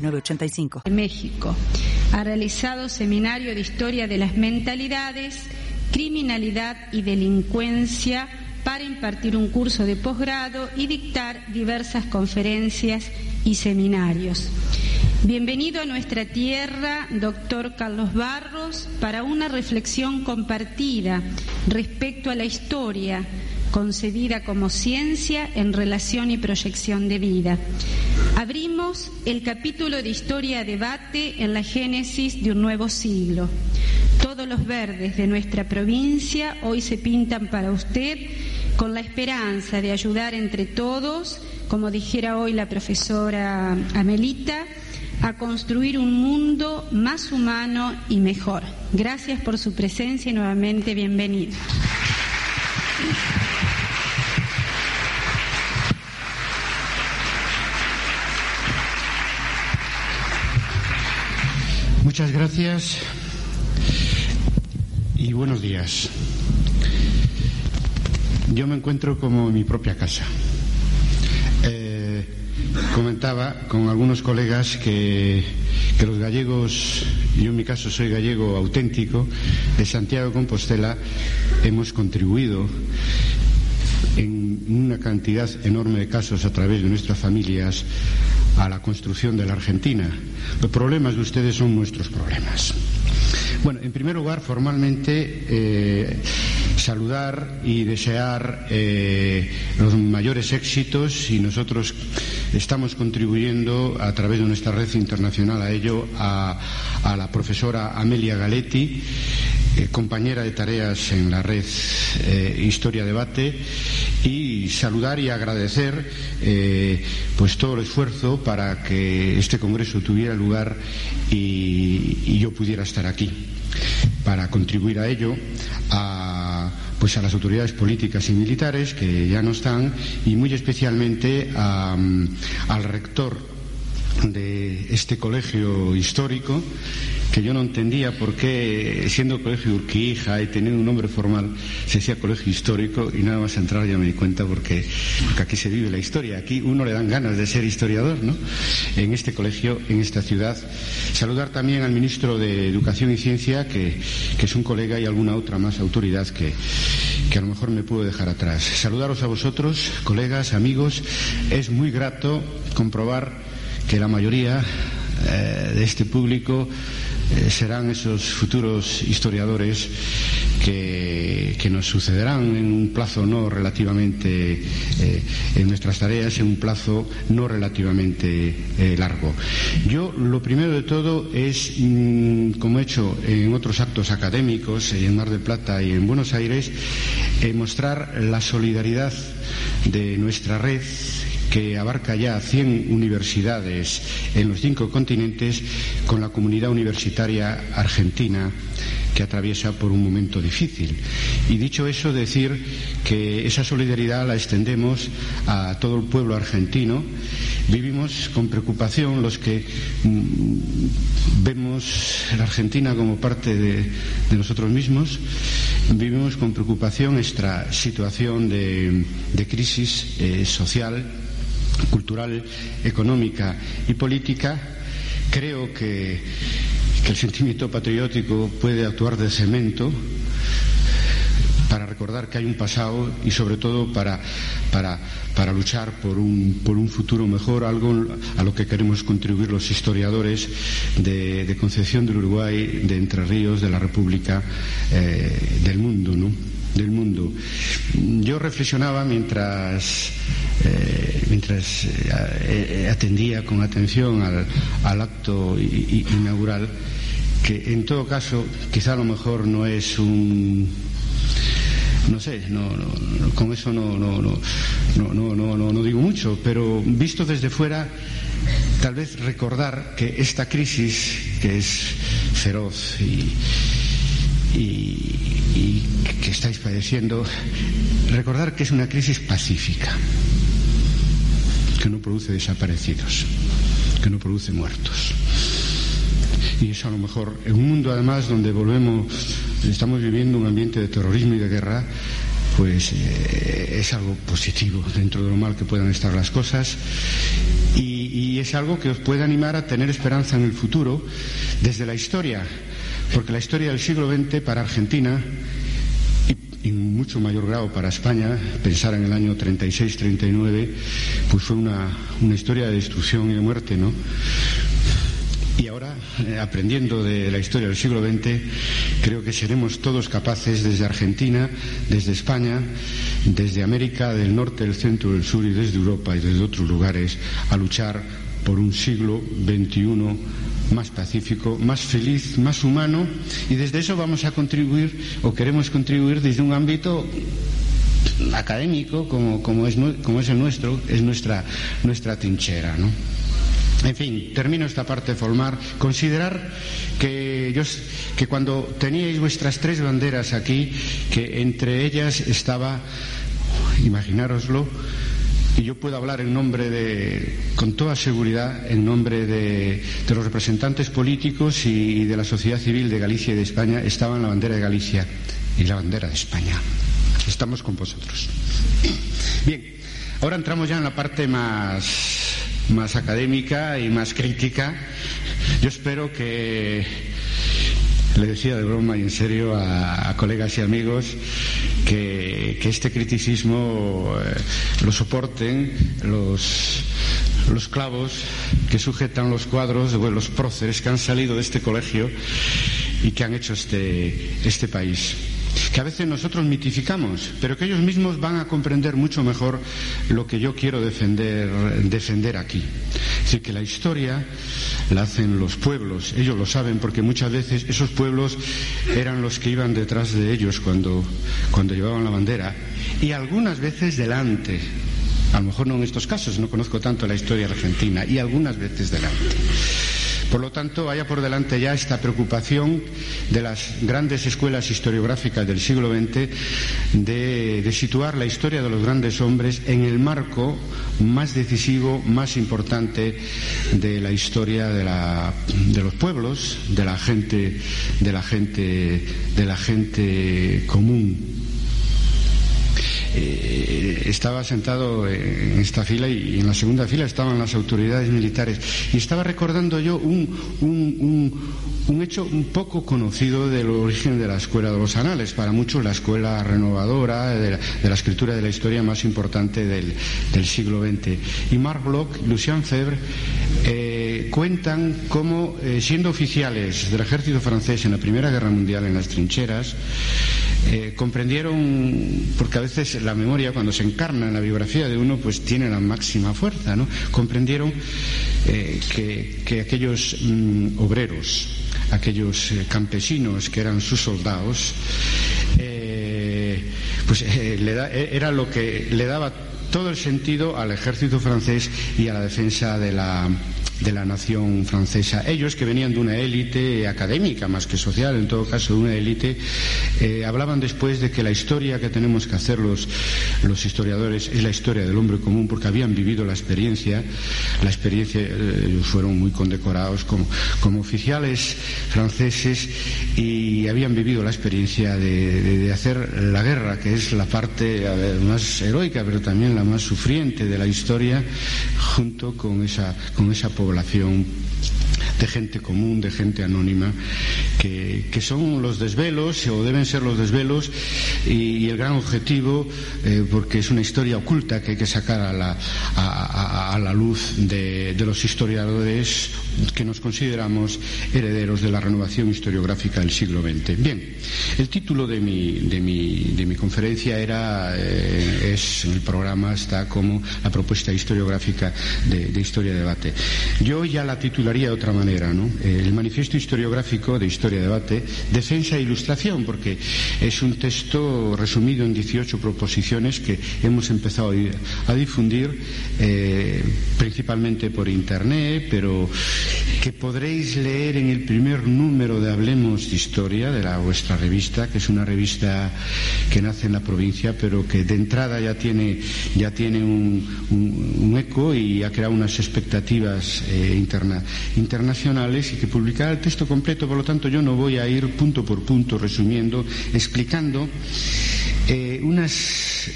906985. México ha realizado seminario de historia de las mentalidades, criminalidad y delincuencia para impartir un curso de posgrado y dictar diversas conferencias y seminarios. Bienvenido a nuestra tierra, doctor Carlos Barros, para una reflexión compartida respecto a la historia concebida como ciencia en relación y proyección de vida. Abrimos el capítulo de historia debate en la génesis de un nuevo siglo. Todos los verdes de nuestra provincia hoy se pintan para usted con la esperanza de ayudar entre todos, como dijera hoy la profesora Amelita, a construir un mundo más humano y mejor. Gracias por su presencia y nuevamente bienvenido. Muchas gracias y buenos días. Yo me encuentro como en mi propia casa. Eh, comentaba con algunos colegas que, los gallegos, yo en mi caso soy gallego auténtico, de Santiago Compostela, hemos contribuido en una cantidad enorme de casos a través de nuestras familias a la construcción de la Argentina. Los problemas de ustedes son nuestros problemas. Bueno, en primer lugar, formalmente, eh, saludar y desear eh, los mayores éxitos y nosotros estamos contribuyendo a través de nuestra red internacional a ello a, a la profesora Amelia Galetti, eh, compañera de tareas en la red eh, Historia Debate y saludar y agradecer eh, pues todo el esfuerzo para que este congreso tuviera lugar y, y yo pudiera estar aquí para contribuir a ello a pues a las autoridades políticas y militares que ya no están y muy especialmente a, al rector de este colegio histórico que yo no entendía por qué, siendo colegio Urquija y teniendo un nombre formal, se decía colegio histórico y nada más entrar ya me di cuenta porque, porque, aquí se vive la historia. Aquí uno le dan ganas de ser historiador, ¿no? En este colegio, en esta ciudad. Saludar también al ministro de Educación y Ciencia, que, que es un colega y alguna otra más autoridad que, que a lo mejor me puedo dejar atrás. Saludaros a vosotros, colegas, amigos. Es muy grato comprobar que la mayoría eh, de este público eh, serán esos futuros historiadores que, nos sucederán en un plazo no relativamente eh, en nuestras tareas, en un plazo no relativamente eh, largo. Yo lo primero de todo es, mmm, como he hecho en otros actos académicos, en Mar del Plata y en Buenos Aires, mostrar la solidaridad de nuestra red que abarca ya 100 universidades en los cinco continentes, con la comunidad universitaria argentina que atraviesa por un momento difícil. Y dicho eso, decir que esa solidaridad la extendemos a todo el pueblo argentino. Vivimos con preocupación los que mmm, vemos la Argentina como parte de, de, nosotros mismos. Vivimos con preocupación esta situación de, de crisis eh, social cultural, económica y política, creo que, que el sentimiento patriótico puede actuar de cemento para recordar que hay un pasado y sobre todo para, para, para luchar por un, por un, futuro mejor, algo a lo que queremos contribuir los historiadores de, de Concepción del Uruguay, de Entre Ríos, de la República, eh, del mundo, ¿no? Del mundo. Yo reflexionaba mientras, eh, mientras eh, atendía con atención al, al acto inaugural que en todo caso quizá a lo mejor no es un no sé, no, no, con eso no, no, no, no, no, no, no digo mucho, pero visto desde fuera tal vez recordar que esta crisis, que es feroz y, y, que estáis padeciendo, recordar que es una crisis pacífica, que no produce desaparecidos, que no produce muertos. Y eso a lo mejor, en un mundo además donde volvemos, estamos viviendo un ambiente de terrorismo y de guerra, pues eh, es algo positivo dentro de lo mal que puedan estar las cosas. Y, es algo que os puede animar a tener esperanza en el futuro desde la historia, porque la historia del siglo XX para Argentina y en mucho mayor grado para España, pensar en el año 36-39, pues fue una, una historia de destrucción y de muerte, ¿no? Y ahora, eh, aprendiendo de la historia del siglo XX, creo que seremos todos capaces, desde Argentina, desde España, desde América del Norte, del Centro, del Sur y desde Europa y desde otros lugares, a luchar por un siglo XXI más pacífico, más feliz, más humano, y desde eso vamos a contribuir, o queremos contribuir desde un ámbito académico, como, como, es, como es el nuestro, es nuestra, nuestra trinchera, ¿no? En fin, termino esta parte de formar. Considerar que, que cuando teníais vuestras tres banderas aquí, que entre ellas estaba, imaginároslo, y yo puedo hablar en nombre de, con toda seguridad, en nombre de, los representantes políticos y de la sociedad civil de Galicia y de España, estaba en la bandera de Galicia y la bandera de España. Estamos con vosotros. Bien, ahora entramos ya en la parte más más académica y más crítica. Yo espero que, le decía de broma y en serio a, colegas y amigos, que, este criticismo eh, lo soporten los, los clavos que sujetan los cuadros, de los próceres que han salido de este colegio y que han hecho este, este país que a veces nosotros mitificamos, pero que ellos mismos van a comprender mucho mejor lo que yo quiero defender, defender aquí. Es decir, que la historia la hacen los pueblos, ellos lo saben porque muchas veces esos pueblos eran los que iban detrás de ellos cuando, cuando llevaban la bandera y algunas veces delante. A lo mejor no en estos casos, no conozco tanto la historia argentina, y algunas veces delante. Por lo tanto, vaya por delante ya esta preocupación de las grandes escuelas historiográficas del siglo XX de, situar la historia de los grandes hombres en el marco más decisivo, más importante de la historia de, los pueblos, de la gente, de la gente, de la gente común eh, estaba sentado en esta fila y en la segunda fila estaban las autoridades militares y estaba recordando yo un, un, hecho un poco conocido del origen de la escuela de los anales, para muchos la escuela renovadora de la, escritura de la historia más importante del, siglo XX. Y Marc Bloch, Lucien Febvre, eh, cuentan cómo, eh, siendo oficiales del ejército francés en la Primera Guerra Mundial en las trincheras, comprendieron, porque a veces la memoria cuando se encarna en la biografía de uno pues tiene la máxima fuerza, ¿no? Comprendieron eh, que, aquellos mm, obreros, aquellos eh, campesinos que eran sus soldados, pues era lo que le daba todo el sentido al ejército francés y a la defensa de la, de la nación francesa. Ellos, que venían de una élite académica más que social, en todo caso de una élite, eh, hablaban después de que la historia que tenemos que hacer los, los, historiadores es la historia del hombre común, porque habían vivido la experiencia. La experiencia, eh, fueron muy condecorados como, como, oficiales franceses y habían vivido la experiencia de, de hacer la guerra, que es la parte más heroica, pero también la más sufriente de la historia, junto con esa, con esa población de gente común, de gente anónima, que, son los desvelos, o deben ser los desvelos, y, el gran objetivo, eh, porque es una historia oculta que hay que sacar a la, a, la luz de, los historiadores que nos consideramos herederos de la renovación historiográfica del siglo XX. Bien, el título de mi, de mi, de mi conferencia era, eh, es, el programa está como la propuesta historiográfica de, de Historia Debate. Yo ya la titularía de otra manera, ¿no? El manifiesto historiográfico de Historia Debate, defensa e ilustración, porque es un texto resumido en 18 proposiciones que hemos empezado a, difundir eh, principalmente por Internet, pero que podréis leer en el primer número de Hablemos de Historia, de la vuestra revista, que es una revista que nace en la provincia, pero que de entrada ya tiene, ya tiene un, eco y ha creado unas expectativas eh, interna, internacionales y que publicará el texto completo. Por lo tanto, yo no voy a ir punto por punto resumiendo, explicando eh, unas,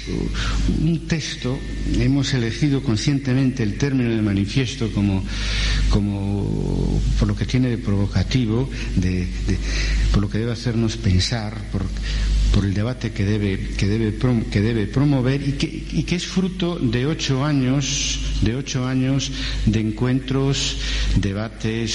un texto, hemos elegido conscientemente el término de manifiesto como, como por lo que tiene de provocativo, de, por lo que debe hacernos pensar, por, el debate que debe, que debe, que debe promover y que, y que, es fruto de ocho años, de ocho años de encuentros, debates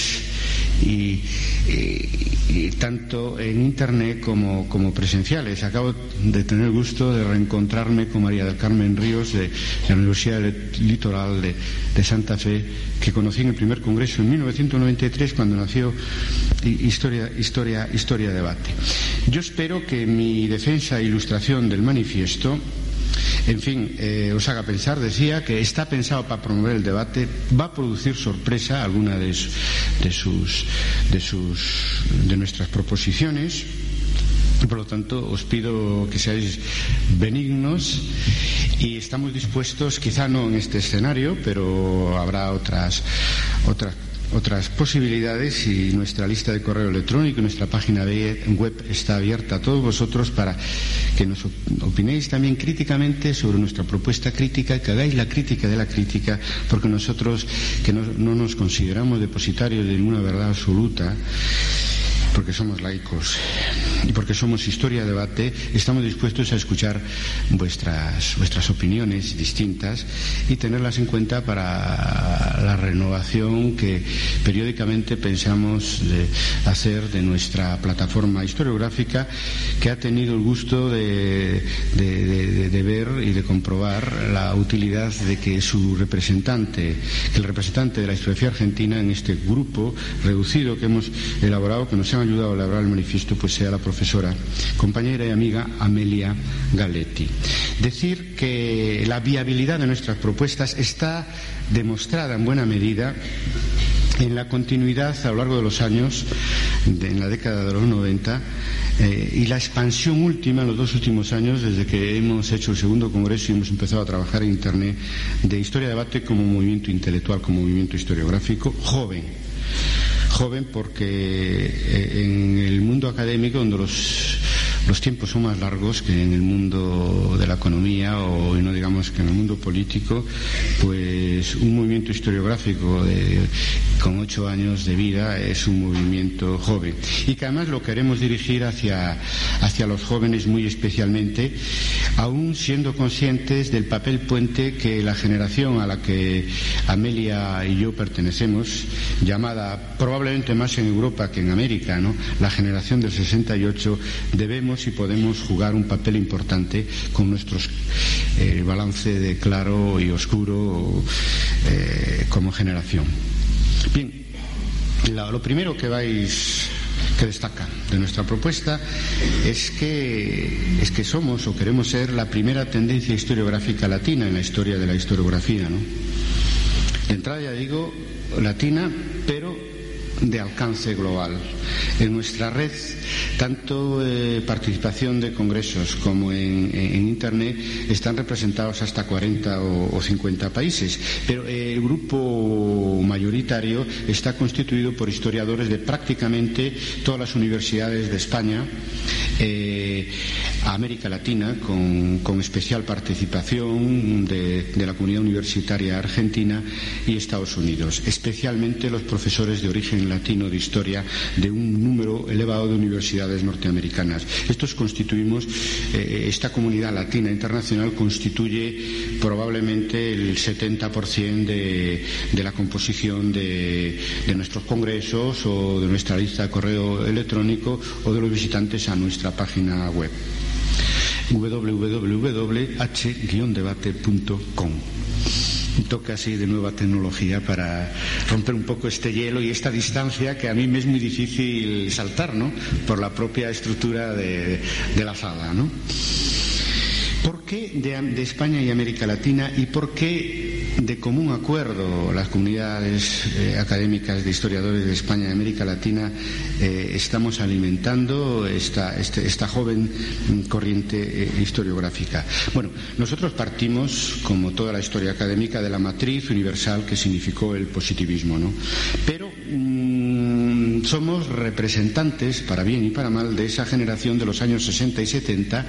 y, y, tanto en internet como, como, presenciales. Acabo de tener el gusto de reencontrarme con María Carmen Ríos de, de la Universidad Litoral de, de, Santa Fe, que conocí en el primer congreso en 1993 cuando nació Historia, Historia, Historia Debate. Yo espero que mi defensa e ilustración del manifiesto en fin, eh, os haga pensar, decía que está pensado para promover el debate, va a producir sorpresa alguna de, sus, de sus, de nuestras proposiciones. Por lo tanto, os pido que seáis benignos y estamos dispuestos, quizá no en este escenario, pero habrá otras, otras otras posibilidades y nuestra lista de correo electrónico, nuestra página web está abierta a todos vosotros para que nos opinéis también críticamente sobre nuestra propuesta crítica que hagáis la crítica de la crítica, porque nosotros que no, no nos consideramos depositarios de ninguna verdad absoluta, porque somos laicos y porque somos historia debate, estamos dispuestos a escuchar vuestras, vuestras opiniones distintas y tenerlas en cuenta para la renovación que periódicamente pensamos hacer de nuestra plataforma historiográfica que ha tenido el gusto de, de ver y de comprobar la utilidad de que su representante, que el representante de la historiografía argentina en este grupo reducido que hemos elaborado, que nos han ayudado a elaborar el manifiesto, pues sea la profesora, compañera y amiga Amelia Galetti. Decir que la viabilidad de nuestras propuestas está demostrada en buena medida en la continuidad a lo largo de los años, en la década de los 90, eh, y la expansión última en los dos últimos años, desde que hemos hecho el segundo congreso y hemos empezado a trabajar en Internet, de historia de debate como movimiento intelectual, como movimiento historiográfico, joven joven porque eh, en el mundo académico, donde los, los tiempos son más largos que en el mundo de la economía o no digamos que en el mundo político, pues un movimiento historiográfico de, con ocho años de vida es un movimiento joven y que además lo queremos dirigir hacia, hacia los jóvenes muy especialmente, aún siendo conscientes del papel puente que la generación a la que Amelia y yo pertenecemos, llamada probablemente más en Europa que en América, ¿no? la generación del 68, debemos y podemos jugar un papel importante con nuestros eh, balance de claro y oscuro eh, como generación. Bien, lo primero que vais que destaca de nuestra propuesta es que, es que somos o queremos ser la primera tendencia historiográfica latina en la historia de la historiografía. ¿no? De entrada ya digo latina, pero de alcance global. En nuestra red, tanto eh, participación de congresos como en, Internet están representados hasta 40 o, o 50 países, pero eh, el grupo mayoritario está constituido por historiadores de prácticamente todas las universidades de España. Eh, a América Latina, con, especial participación de, la comunidad universitaria argentina y Estados Unidos, especialmente los profesores de origen latino de historia de un número elevado de universidades norteamericanas. Estos constituimos, eh, esta comunidad latina internacional constituye probablemente el 70% de, de la composición de, de nuestros congresos o de nuestra lista de correo electrónico o de los visitantes a nuestra página web www.h-debate.com toca así de nueva tecnología para romper un poco este hielo y esta distancia que a mí me es muy difícil saltar, ¿no? Por la propia estructura de, la sala, ¿no? ¿Por qué de, España y América Latina y por qué de común acuerdo las comunidades eh, académicas de historiadores de España y América Latina eh, estamos alimentando esta, este, esta joven corriente eh, historiográfica? Bueno, nosotros partimos, como toda la historia académica, de la matriz universal que significó el positivismo, ¿no? Pero mm, somos representantes, para bien y para mal, de esa generación de los años 60 y 70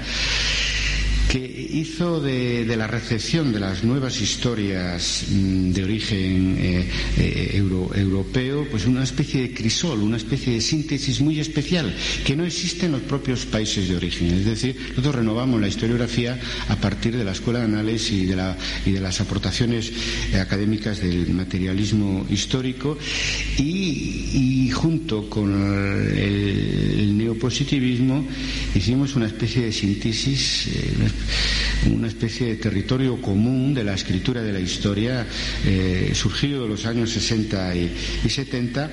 que hizo de, la recepción de las nuevas historias mm, de origen eh, eh, europeo pues una especie de crisol, una especie de síntesis muy especial que no existe en los propios países de origen. Es decir, nosotros renovamos la historiografía a partir de la Escuela de Anales y de, las aportaciones eh, académicas del materialismo histórico y, junto con el, neopositivismo hicimos una especie de síntesis de territorio común de la escritura de la historia eh, surgido en los años 60 y, y 70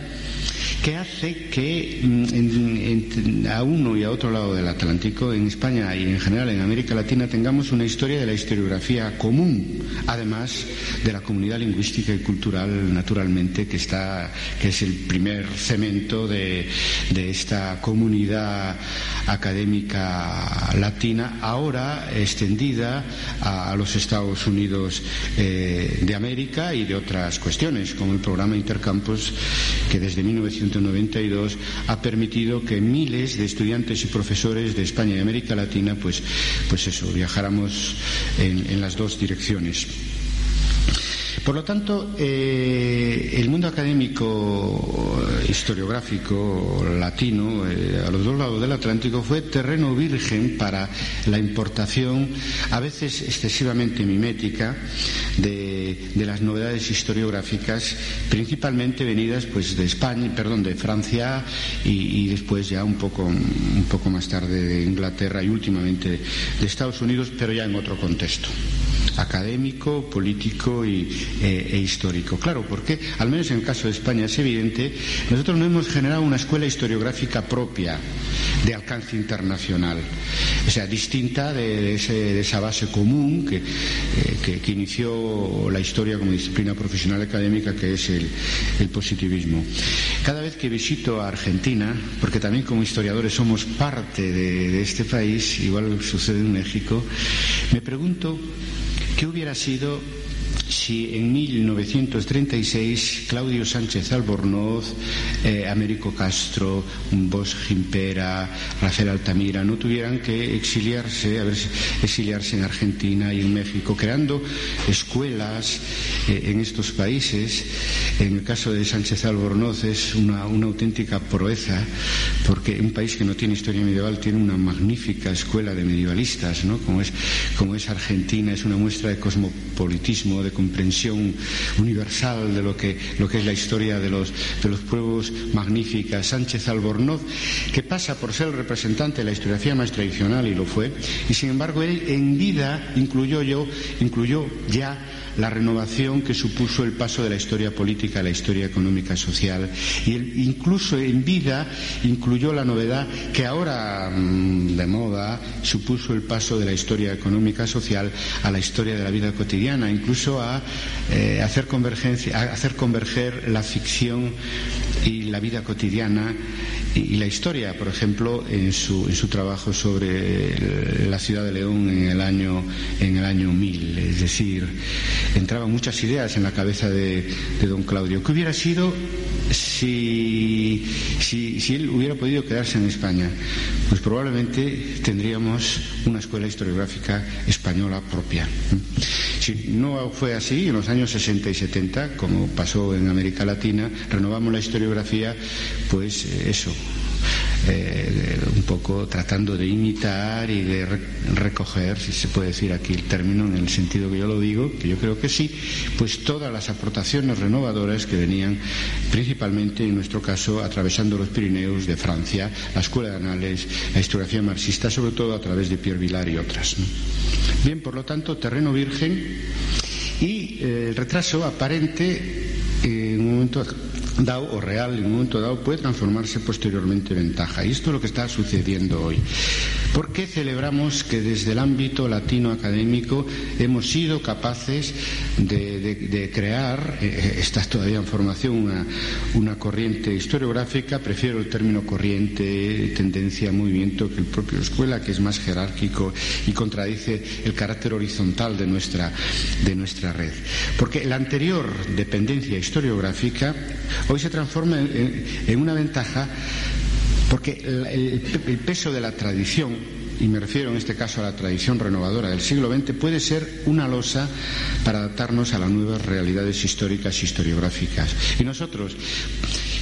que hace que mm, a uno y a otro lado del Atlántico, en España y en general en América Latina, tengamos una historia de la historiografía común, además de la comunidad lingüística y cultural, naturalmente, que, está, que es el primer cemento de, esta comunidad académica latina, ahora extendida a, los Estados Unidos eh, de América y de otras cuestiones, como el programa Intercampus, que desde 1900 1992 ha permitido que miles de estudiantes y profesores de España y América Latina, pues, pues eso, viajáramos en las dos direcciones. Por lo tanto, eh, el mundo académico historiográfico latino eh, a los dos lados del Atlántico fue terreno virgen para la importación, a veces excesivamente mimética, de, las novedades historiográficas, principalmente venidas pues de España, perdón, de Francia y, después ya un poco, un poco más tarde de Inglaterra y últimamente de Estados Unidos, pero ya en otro contexto académico, político y, eh, e histórico. Claro, porque, al menos en el caso de España, es evidente, nosotros no hemos generado una escuela historiográfica propia de alcance internacional, o sea, distinta de, esa base común eh, que, que, inició la historia como disciplina profesional académica, que es el, positivismo. Cada vez que visito a Argentina, porque también como historiadores somos parte de este país, igual sucede en México, me pregunto ¿Qué hubiera sido si en 1936 Claudio Sánchez Albornoz, eh, Américo Castro, Bosch Gimpera, Rafael Altamira no tuvieran que exiliarse, exiliarse en Argentina y en México, creando escuelas eh, en estos países. En el caso de Sánchez Albornoz es una, auténtica proeza, porque un país que no tiene historia medieval tiene una magnífica escuela de medievalistas, ¿no? como, es, como es Argentina, es una muestra de cosmopolitismo, de comprensión universal de lo que, lo que es la historia de los, de los pueblos magníficas. Sánchez Albornoz, que pasa por ser el representante de la historiografía más tradicional y lo fue, y sin embargo él en vida incluyó yo, incluyó ya la renovación que supuso el paso de la historia política a la historia económica social. Y incluso en vida incluyó la novedad que ahora mm, de moda supuso el paso de la historia económica social a la historia de la vida cotidiana, incluso a eh, hacer convergencia, a hacer converger la ficción y la vida cotidiana y, la historia, por ejemplo, en su, en su trabajo sobre la ciudad de León en el año en el año 1000, es decir, entraban muchas ideas en la cabeza de, don Claudio. ¿Qué hubiera sido si, si, él hubiera podido quedarse en España, pues probablemente tendríamos una escuela historiográfica española propia. Si no fue así, en los años 60 y 70, como pasó en América Latina, renovamos la historiografía, pues eso, eh, un poco tratando de imitar y de recoger, si se puede decir aquí el término en el sentido que yo lo digo, que yo creo que sí, pues todas las aportaciones renovadoras que venían principalmente, en nuestro caso, atravesando los Pirineos de Francia, la Escuela de Anales, la historiografía marxista, sobre todo a través de Pierre Vilar y otras. Bien, por lo tanto, terreno virgen y eh, el retraso aparente en un momento dado o real en un momento dado puede transformarse posteriormente en ventaja. Y esto es lo que está sucediendo hoy. ¿Por qué celebramos que desde el ámbito latino académico hemos sido capaces de, crear, eh, eh, está todavía en formación, una, una, corriente historiográfica, prefiero el término corriente, tendencia, movimiento, que el propio escuela, que es más jerárquico y contradice el carácter horizontal de nuestra, de nuestra red? Porque la anterior dependencia historiográfica hoy se transforma en, una ventaja porque el, peso de la tradición, y me refiero en este caso a la tradición renovadora del siglo XX, puede ser una losa para adaptarnos a las nuevas realidades históricas y historiográficas. Y nosotros,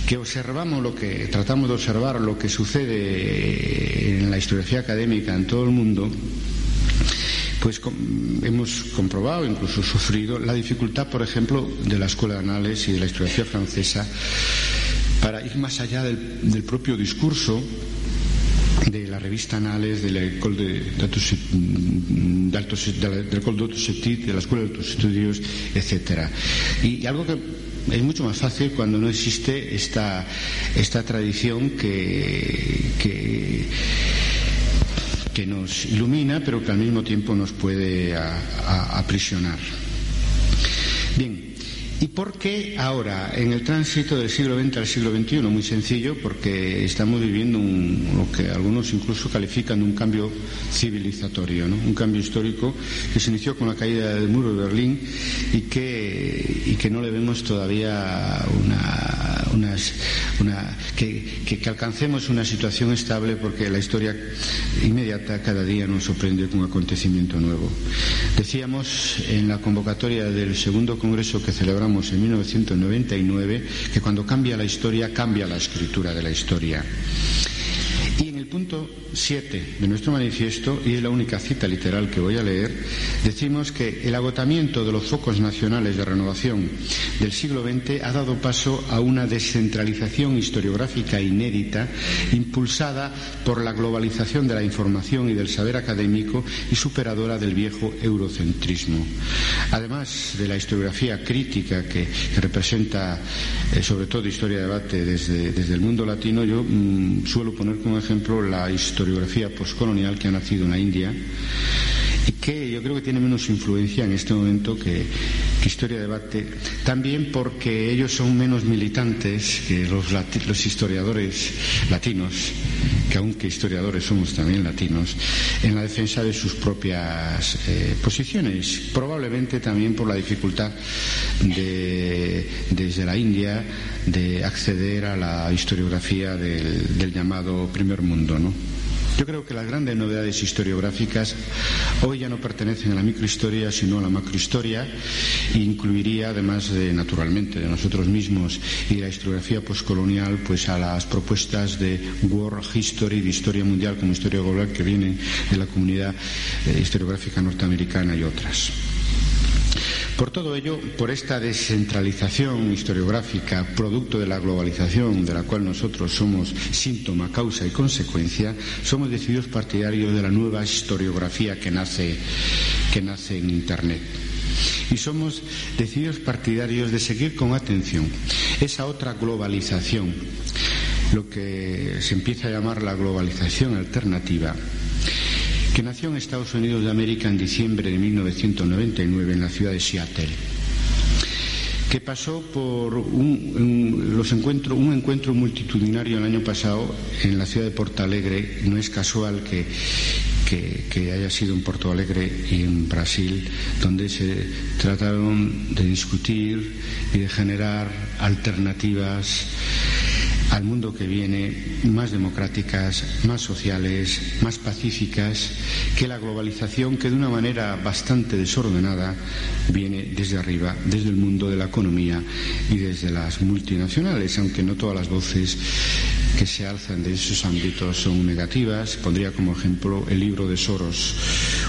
que observamos lo que, tratamos de observar lo que sucede en la historiografía académica en todo el mundo, pues hemos comprobado, incluso sufrido, la dificultad, por ejemplo, de la Escuela de Anales y de la historiografía francesa para ir más allá del, propio discurso de la revista Anales, de la École de, de, la Escuela de Altos Estudios, etc. Y, algo que es mucho más fácil cuando no existe esta, esta tradición que, que que nos ilumina, pero que al mismo tiempo nos puede aprisionar. Bien, ¿Y por qué ahora, en el tránsito del siglo XX al siglo XXI? Muy sencillo, porque estamos viviendo lo que algunos incluso califican de un cambio civilizatorio, un cambio histórico que se inició con la caída del muro de Berlín y que, y que no le vemos todavía una, una que, que, alcancemos una situación estable porque la historia inmediata cada día nos sorprende con un acontecimiento nuevo. Decíamos en la convocatoria del segundo congreso que celebramos en 1999 que cuando cambia la historia, cambia la escritura de la historia. El punto 7 de nuestro manifiesto, y es la única cita literal que voy a leer, decimos que el agotamiento de los focos nacionales de renovación del siglo XX ha dado paso a una descentralización historiográfica inédita, impulsada por la globalización de la información y del saber académico y superadora del viejo eurocentrismo. Además de la historiografía crítica que, representa, eh, sobre todo historia de debate desde, el mundo latino, yo mm, suelo poner como ejemplo la historiografía postcolonial que ha nacido en la India y que yo creo que tiene menos influencia en este momento que, Historia de Debate, también porque ellos son menos militantes que los, los historiadores latinos, que aunque historiadores somos también latinos, en la defensa de sus propias eh, posiciones, probablemente también por la dificultad de, desde la India de acceder a la historiografía del, del llamado primer mundo, ¿no? Yo creo que las grandes novedades historiográficas hoy ya no pertenecen a la microhistoria, sino a la macrohistoria, e incluiría, además de, naturalmente, de nosotros mismos y de la historiografía postcolonial, pues a las propuestas de World History, de historia mundial como historia global, que vienen de la comunidad eh, historiográfica norteamericana y otras. Por todo ello, por esta descentralización historiográfica, producto de la globalización de la cual nosotros somos síntoma, causa y consecuencia, somos decididos partidarios de la nueva historiografía que nace, que nace en Internet. Y somos decididos partidarios de seguir con atención esa otra globalización, lo que se empieza a llamar la globalización alternativa que nació en Estados Unidos de América en diciembre de 1999 en la ciudad de Seattle que pasó por un, los encuentros, un encuentro multitudinario el año pasado en la ciudad de Porto Alegre. No es casual que, que, haya sido en Porto Alegre y en Brasil, donde se trataron de discutir y de generar alternativas al mundo que viene más democráticas, más sociales, más pacíficas que la globalización que de una manera bastante desordenada viene desde arriba, desde el mundo de la economía y desde las multinacionales, aunque no todas las voces que se alzan de esos ámbitos son negativas. Pondría como ejemplo el libro de Soros,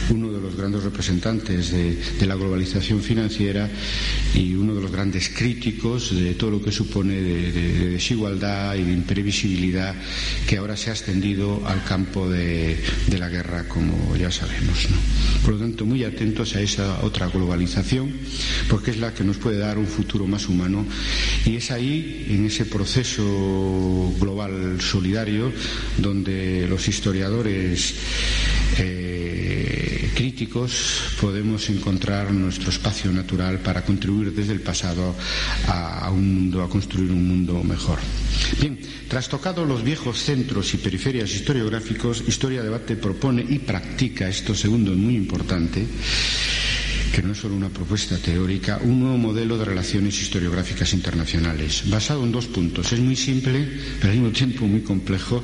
uno de los grandes representantes de, la globalización financiera y uno de los grandes críticos de todo lo que supone de, desigualdad y de imprevisibilidad que ahora se ha extendido al campo de, la guerra, como ya sabemos. Por lo tanto, muy atentos a esa otra globalización, porque es la que nos puede dar un futuro más humano y es ahí, en ese proceso global solidario, donde los historiadores eh, críticos podemos encontrar nuestro espacio natural para contribuir desde el pasado a, un mundo, a construir un mundo mejor. Bien, trastocado los viejos centros y periferias historiográficos, Historia Debate propone y practica, esto segundo es muy importante, que no es solo una propuesta teórica, un nuevo modelo de relaciones historiográficas internacionales, basado en dos puntos. Es muy simple, pero al mismo tiempo muy complejo,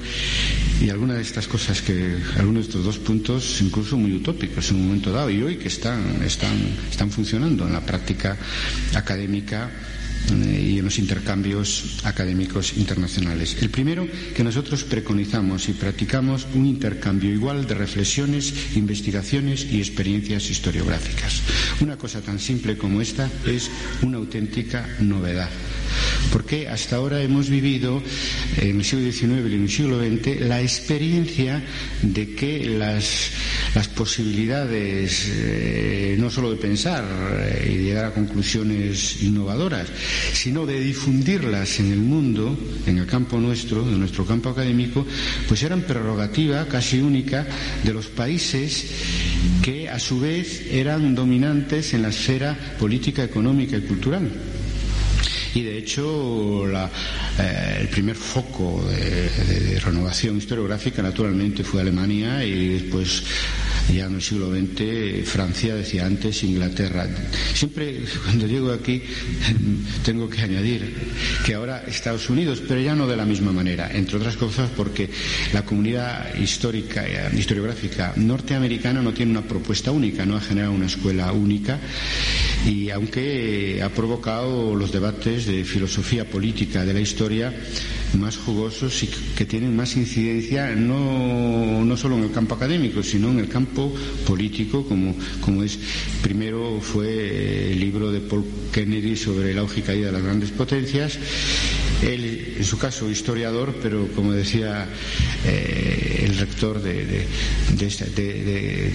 y algunas de estas cosas que, algunos de estos dos puntos, incluso muy utópicos en un momento dado, y hoy que están, están, están funcionando en la práctica académica y en los intercambios académicos internacionales. El primero, que nosotros preconizamos y practicamos un intercambio igual de reflexiones, investigaciones y experiencias historiográficas. Una cosa tan simple como esta es una auténtica novedad porque hasta ahora hemos vivido en el siglo XIX y en el siglo XX la experiencia de que las, posibilidades eh, no solo de pensar eh, y de llegar a conclusiones innovadoras, sino de difundirlas en el mundo, en el campo nuestro, en nuestro campo académico, pues eran prerrogativa casi única de los países que a su vez eran dominantes en la esfera política, económica y cultural y de hecho eh, el primer foco de, renovación historiográfica naturalmente fue Alemania y después ya en el siglo XX Francia, decía antes, Inglaterra. Siempre cuando llego aquí tengo que añadir que ahora Estados Unidos, pero ya no de la misma manera, entre otras cosas porque la comunidad histórica, historiográfica norteamericana no tiene una propuesta única, no ha generado una escuela única y aunque ha provocado los debates de filosofía política de la historia más jugosos y que tienen más incidencia no, no solo en el campo académico, sino en el campo político, como, como es, primero fue el libro de Paul Kennedy sobre la auge y caída de las grandes potencias, él, en su caso, historiador, pero como decía eh, el rector de,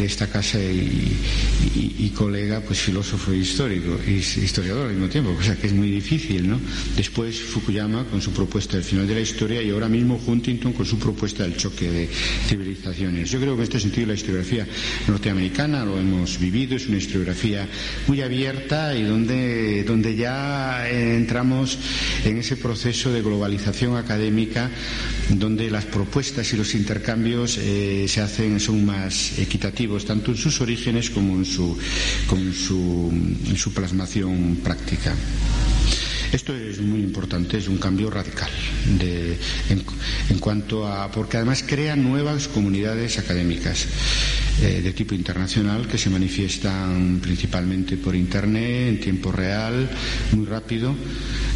esta, casa y, colega, pues filósofo e histórico, y historiador al mismo tiempo, cosa que es muy difícil, ¿no? Después Fukuyama con su propuesta del final de la historia y ahora mismo Huntington con su propuesta del choque de civilizaciones. Yo creo que en este sentido la historiografía norteamericana lo hemos vivido, es una historiografía muy abierta y donde, donde ya entramos en ese proceso de globalización académica donde las propuestas y los intercambios eh, se hacen, son más equitativos, tanto en sus orígenes como en su, en su, plasmación práctica. Esto es muy importante, es un cambio radical en, cuanto a. porque además crea nuevas comunidades académicas eh, de tipo internacional que se manifiestan principalmente por Internet, en tiempo real, muy rápido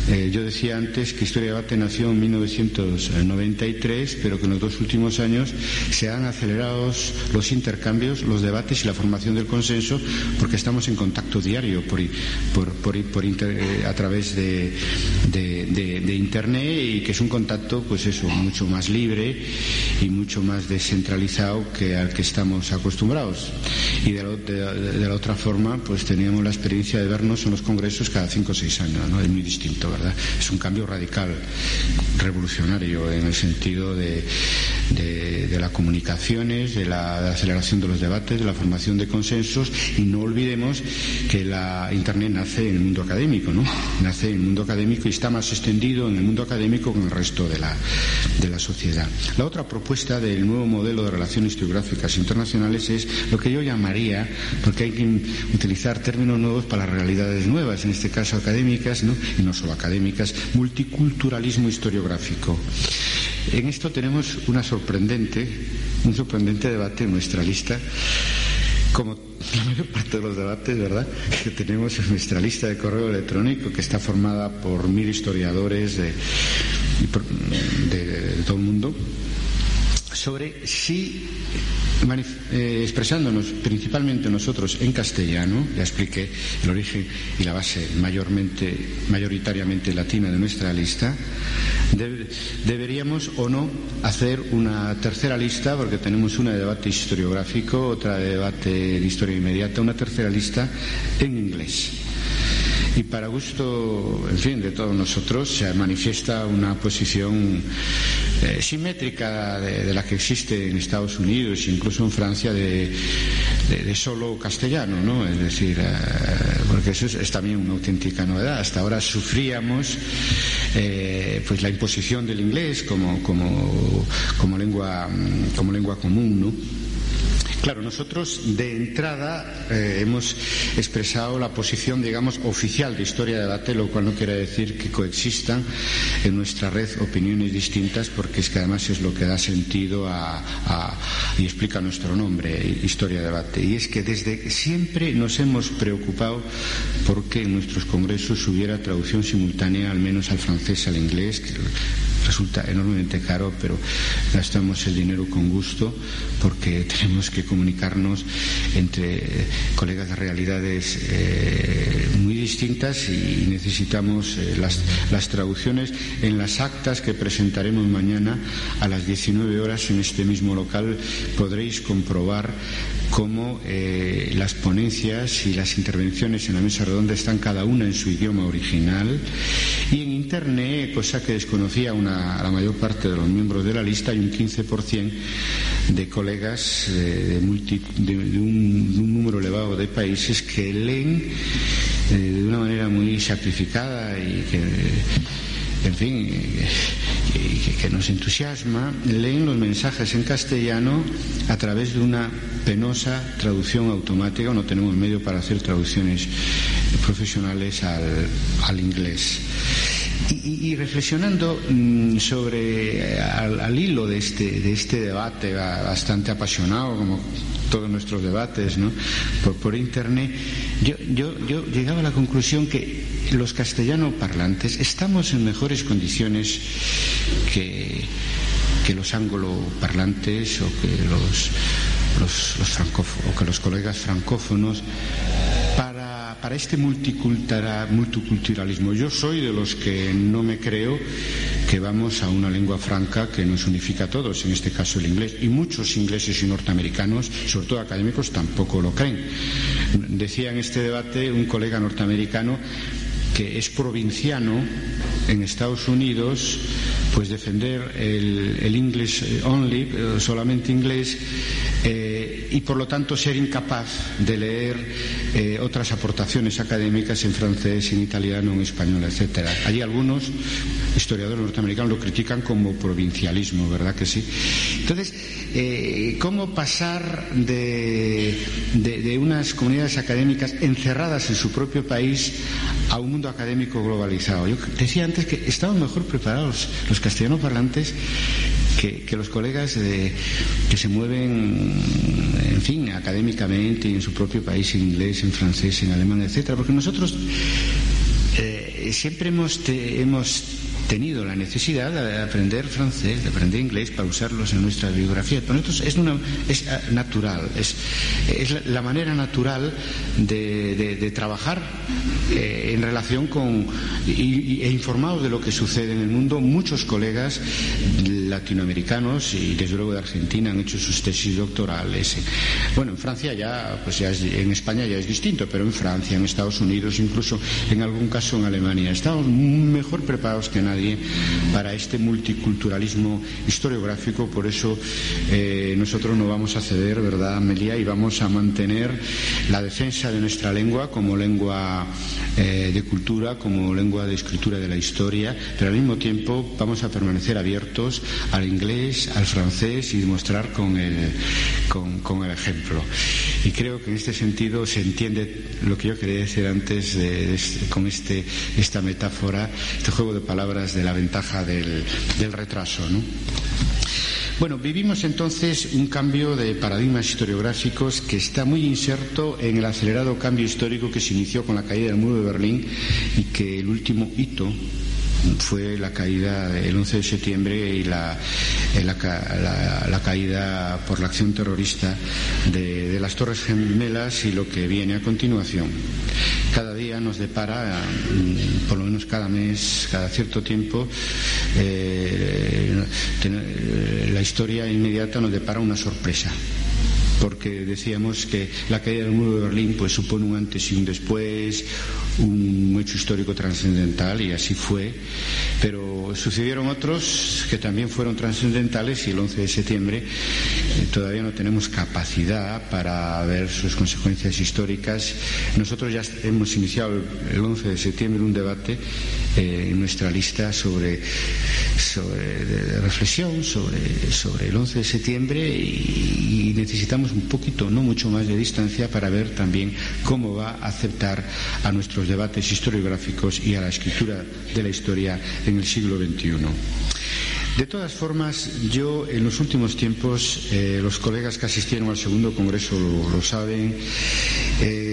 eh, yo decía antes que Historia de Debate nació en 1993, pero que en los dos últimos años se han acelerado los intercambios, los debates y la formación del consenso, porque estamos en contacto diario por, eh, a través de, Internet y que es un contacto, pues eso, mucho más libre y mucho más descentralizado que al que estamos acostumbrados. Y de, la otra forma, pues teníamos la experiencia de vernos en los congresos cada cinco o seis años, ¿no? Es muy distinto. Es un cambio radical, revolucionario en el sentido de, de, las comunicaciones, de la, aceleración de los debates, de la formación de consensos y no olvidemos que la Internet nace en el mundo académico, ¿no? Nace en el mundo académico y está más extendido en el mundo académico que en el resto de la, de la sociedad. La otra propuesta del nuevo modelo de relaciones geográficas internacionales es lo que yo llamaría, porque hay que utilizar términos nuevos para realidades nuevas, en este caso académicas, ¿no? y no solo académicas, multiculturalismo historiográfico. En esto tenemos una sorprendente, un sorprendente debate en nuestra lista, como la mayor parte de los debates, ¿verdad?, que tenemos en nuestra lista de correo electrónico, que está formada por mil historiadores de, de todo el mundo, sobre si eh, expresándonos principalmente nosotros en castellano, ya expliqué el origen y la base mayormente, mayoritariamente latina de nuestra lista, deberíamos o no hacer una tercera lista, porque tenemos una de debate historiográfico, otra de debate de historia inmediata, una tercera lista en inglés y para gusto, en fin, de todos nosotros se manifiesta una posición eh, simétrica de, la que existe en Estados Unidos, incluso en Francia, de, solo castellano, ¿no? Es decir, eh, porque eso es, también una auténtica novedad. Hasta ahora sufríamos eh, pues la imposición del inglés como, como, como, lengua, como lengua común, ¿no? Claro, nosotros de entrada eh, hemos expresado la posición, digamos, oficial de historia de debate, lo cual no quiere decir que coexistan en nuestra red opiniones distintas, porque es que además es lo que da sentido a, y explica nuestro nombre, historia de debate. Y es que desde siempre nos hemos preocupado porque en nuestros congresos hubiera traducción simultánea, al menos al francés, al inglés, que resulta enormemente caro, pero gastamos el dinero con gusto porque tenemos que comunicarnos entre eh, colegas de realidades eh, muy distintas y necesitamos eh, las, traducciones en las actas que presentaremos mañana a las 19 horas en este mismo local. Podréis comprobar cómo las ponencias y las intervenciones en la mesa redonda están cada una en su idioma original y Internet, cosa que desconocía una, la mayor parte de los miembros de la lista, hay un 15% de colegas de, un, número elevado de países que leen eh, de una manera muy sacrificada y que, en fin, que, nos entusiasma, leen los mensajes en castellano a través de una penosa traducción automática. No tenemos medio para hacer traducciones profesionales al inglés. Y, reflexionando mm, sobre, al, hilo de este, de este debate bastante apasionado, como todos nuestros debates ¿no? por, Internet, yo, yo, yo llegaba a la conclusión que los castellano parlantes estamos en mejores condiciones que, que los anglo-parlantes o que los, los, los o que los colegas francófonos para este multiculturalismo. Yo soy de los que no me creo que vamos a una lengua franca que nos unifica a todos, en este caso el inglés. Y muchos ingleses y norteamericanos, sobre todo académicos, tampoco lo creen. Decía en este debate un colega norteamericano que es provinciano en Estados Unidos, pues defender el, el English only, eh, solamente inglés, eh, y por lo tanto ser incapaz de leer eh, otras aportaciones académicas en francés, en italiano, en español, etcétera. Hay algunos historiadores norteamericanos lo critican como provincialismo, ¿verdad que sí? Entonces, eh, ¿cómo pasar de, de, unas comunidades académicas encerradas en su propio país a un mundo académico globalizado? Yo decía antes que estaban mejor preparados los castellanos parlantes que, los colegas que se mueven, en fin, académicamente en su propio país, en inglés, en francés, en alemán, etcétera, porque nosotros eh, siempre hemos, tenido la necesidad de aprender francés, de aprender inglés para usarlos en nuestra biografía. Para nosotros es, ah, natural, es, la, manera natural de, trabajar eh, en relación con e informados de lo que sucede en el mundo. Muchos colegas latinoamericanos y desde luego de Argentina han hecho sus tesis doctorales. Bueno, en Francia ya, pues ya en España ya es distinto, pero en Francia, en Estados Unidos, incluso en algún caso en Alemania, estamos mejor preparados que nadie para este multiculturalismo historiográfico. Por eso eh, nosotros no vamos a ceder, ¿verdad, Amelia? Y vamos a mantener la defensa de nuestra lengua como lengua eh, de cultura, como lengua de escritura de la historia, pero al mismo tiempo vamos a permanecer abiertos al inglés, al francés y demostrar con el, con, el ejemplo. Y creo que en este sentido se entiende lo que yo quería decir antes con este, esta metáfora, este juego de palabras de la ventaja del, del retraso. ¿no? Bueno, vivimos entonces un cambio de paradigmas historiográficos que está muy inserto en el acelerado cambio histórico que se inició con la caída del muro de Berlín y que el último hito fue la caída del 11 de septiembre y la, eh, la, caída por la acción terrorista de, las Torres Gemelas y lo que viene a continuación. Cada día nos depara, mm, por lo menos cada mes, cada cierto tiempo, eh, la historia inmediata nos depara una sorpresa porque decíamos que la caída del muro de Berlín pues supone un antes y un después, un hecho histórico trascendental y así fue, pero sucedieron otros que también fueron trascendentales y el 11 de septiembre eh, todavía no tenemos capacidad para ver sus consecuencias históricas. Nosotros ya hemos iniciado el 11 de septiembre un debate eh, en nuestra lista sobre, sobre reflexión sobre, sobre el 11 de septiembre y necesitamos un poquito, no mucho más de distancia para ver también cómo va a aceptar a nuestros debates historiográficos y a la escritura de la historia en el siglo XXI. De todas formas, yo en los últimos tiempos, eh, los colegas que asistieron al segundo congreso lo, saben, eh,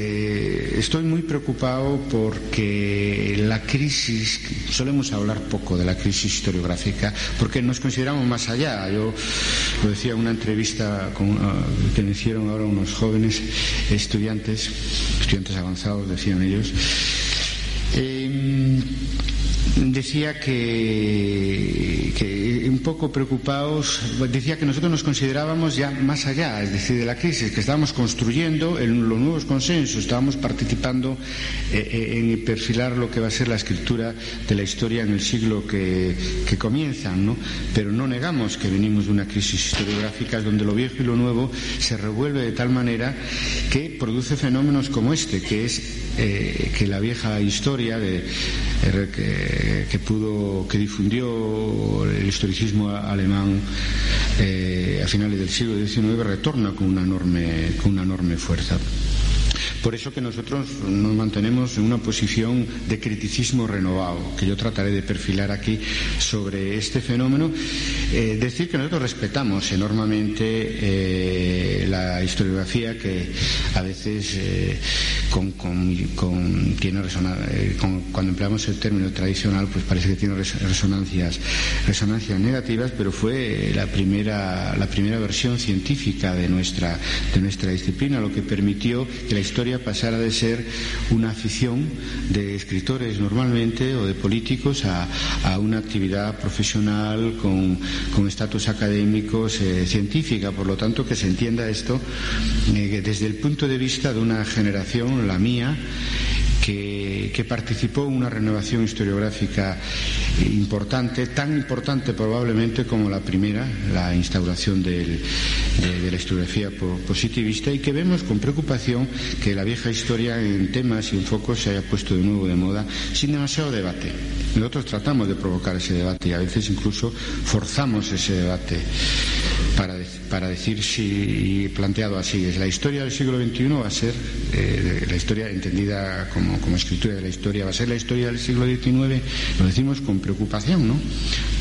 estoy muy preocupado porque la crisis, solemos hablar poco de la crisis historiográfica, porque nos consideramos más allá. Yo lo decía en una entrevista ah, que me hicieron ahora unos jóvenes estudiantes, estudiantes avanzados, decían ellos. Eh, decía que, un poco preocupados, decía que nosotros nos considerábamos ya más allá, es decir, de la crisis, que estábamos construyendo en los nuevos consensos, estábamos participando eh, eh, en perfilar lo que va a ser la escritura de la historia en el siglo que, que comienzan, ¿no? Pero no negamos que venimos de una crisis historiográfica donde lo viejo y lo nuevo se revuelve de tal manera que produce fenómenos como este, que es eh, que la vieja historia de, que, pudo, que difundió el historicismo alemán eh, a finales del siglo XIX retorna con una enorme, con una enorme fuerza. Por eso que nosotros nos mantenemos en una posición de criticismo renovado, que yo trataré de perfilar aquí sobre este fenómeno. Eh, decir que nosotros respetamos enormemente eh, la historiografía que a veces eh, cuando empleamos el término tradicional pues parece que tiene resonancias, resonancias negativas, pero fue la primera, la primera versión científica de nuestra, de nuestra disciplina, lo que permitió que la historia pasara de ser una afición de escritores normalmente o de políticos a, una actividad profesional con estatus académicos eh, científica. Por lo tanto, que se entienda esto eh, desde el punto de vista de una generación, la mía, que, participó en una renovación historiográfica importante, tan importante probablemente como la primera, la instauración de, la historiografía positivista, y que vemos con preocupación que la vieja historia en temas y en focos se haya puesto de nuevo de moda sin demasiado debate. Nosotros tratamos de provocar ese debate y a veces incluso forzamos ese debate para, para decir si, planteado así, es la historia del siglo XXI va a ser, eh, la historia entendida como, escritura de la historia, va a ser la historia del siglo XIX, lo decimos con preocupación, ¿no?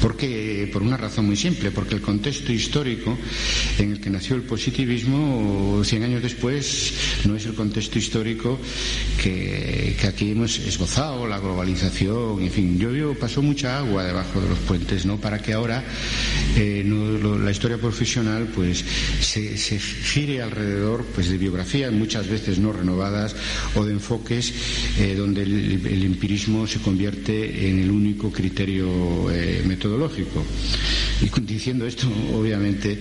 Porque, por una razón muy simple, porque el contexto histórico en el que nació el positivismo, 100 años después, no es el contexto histórico que, aquí hemos esbozado, la globalización, en fin, yo, yo pasó mucha agua debajo de los puentes, ¿no? Para que ahora eh, la historia profesional pues se, gire alrededor pues de biografías muchas veces no renovadas o de enfoques eh, donde el, empirismo se convierte en el único criterio eh, metodológico. y diciendo esto, obviamente,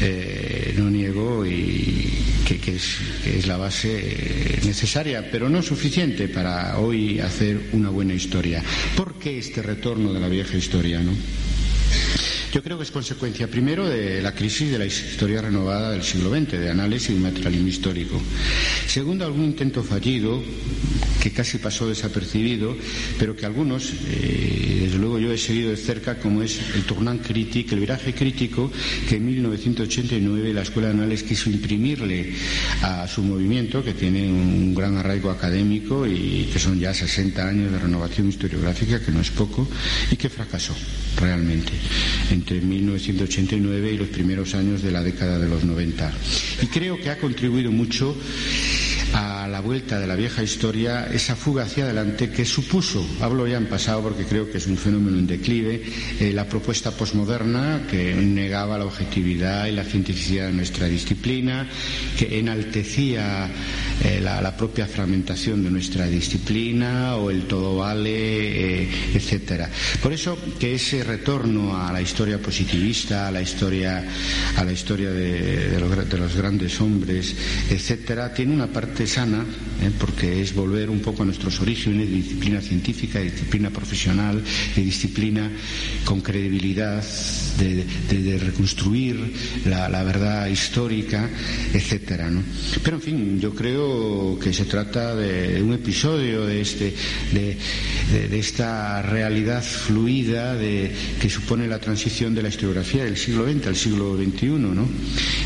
eh, no niego y que, es, la base necesaria, pero no suficiente para hoy hacer una buena historia. ¿Por qué este retorno de la vieja historia? ¿no? Yo creo que es consecuencia, primero, de la crisis de la historia renovada del siglo XX, de análisis y materialismo histórico. Segundo, algún intento fallido que casi pasó desapercibido, pero que algunos, eh, desde luego yo he seguido de cerca, como es el tournant crítico, el viraje crítico que en 1989 la Escuela de Análisis quiso imprimirle a su movimiento, que tiene un gran arraigo académico y que son ya 60 años de renovación historiográfica, que no es poco, y que fracasó realmente entre 1989 y los primeros años de la década de los 90. Y creo que ha contribuido mucho a la vuelta de la vieja historia esa fuga hacia adelante que supuso, hablo ya en pasado porque creo que es un fenómeno en declive, eh, la propuesta posmoderna que negaba la objetividad y la cientificidad de nuestra disciplina, que enaltecía eh, la, propia fragmentación de nuestra disciplina o el todo vale, eh, etcétera. Por eso que ese retorno a la historia positivista, a la historia, a la historia de, los, de los grandes hombres, etcétera, tiene una parte sana, ¿eh? porque es volver un poco a nuestros orígenes de disciplina científica, de disciplina profesional, de disciplina con credibilidad, de, reconstruir la, verdad histórica, etcétera. Pero en fin, yo creo que se trata de un episodio de este, de, esta realidad fluida que supone la transición de la historiografía del siglo XX al siglo XXI, ¿no?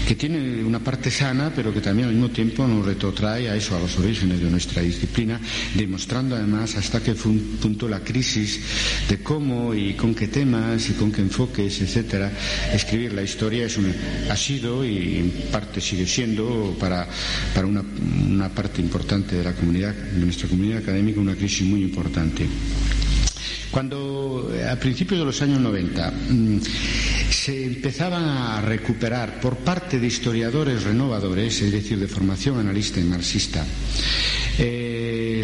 que tiene una parte sana, pero que también al mismo tiempo nos retrotrae a eso, a los orígenes de nuestra disciplina, demostrando además hasta qué punto la crisis de cómo y con qué temas y con qué enfoques, etcétera, escribir la historia ha sido y en parte sigue siendo para, una, una parte importante de la comunidad, de nuestra comunidad académica, una crisis muy importante. Cuando a principios de los años 90 mm, se empezaban a recuperar por parte de historiadores renovadores, es decir, de formación analista y marxista, eh,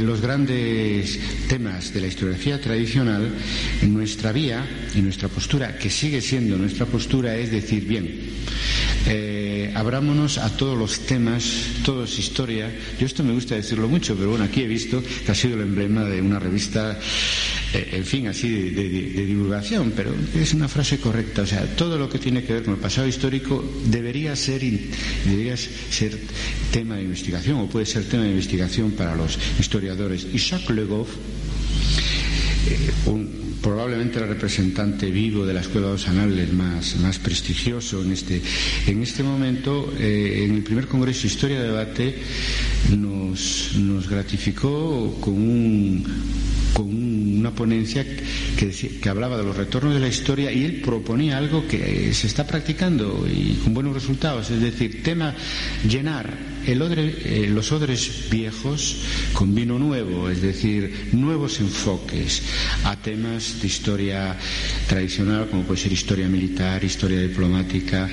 los grandes temas de la historiografía tradicional, nuestra vía y nuestra postura, que sigue siendo nuestra postura, es decir, bien, eh, abrámonos a todos los temas, todo es historia. Yo esto me gusta decirlo mucho, pero bueno, aquí he visto que ha sido el emblema de una revista eh, en fin, así de, divulgación, pero es una frase correcta. O sea, todo lo que tiene que ver con el pasado histórico debería ser, debería ser tema de investigación o puede ser tema de investigación para los historiadores. Isaac Le Goff, eh, probablemente el representante vivo de la Escuela de los Anales más, más prestigioso en este, en este momento, eh, en el primer Congreso Historia de Debate, nos, nos gratificó con un con una ponencia que, que, hablaba de los retornos de la historia y él proponía algo que se está practicando y con buenos resultados, es decir, tema llenar eh, los odres viejos con vino nuevo, es decir, nuevos enfoques a temas de historia tradicional como puede ser historia militar, historia diplomática,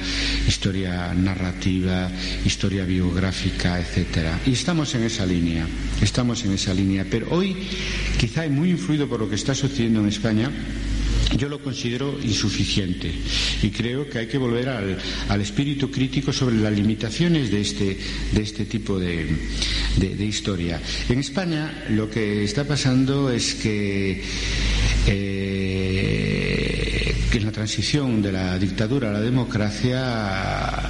historia narrativa, historia biográfica, etcétera. Y estamos en esa línea, estamos en esa línea, pero hoy quizá muy influido por lo que está sucediendo en España, yo lo considero insuficiente y creo que hay que volver al, espíritu crítico sobre las limitaciones de este, de este tipo de, historia. En España lo que está pasando es que eh, en la transición de la dictadura a la democracia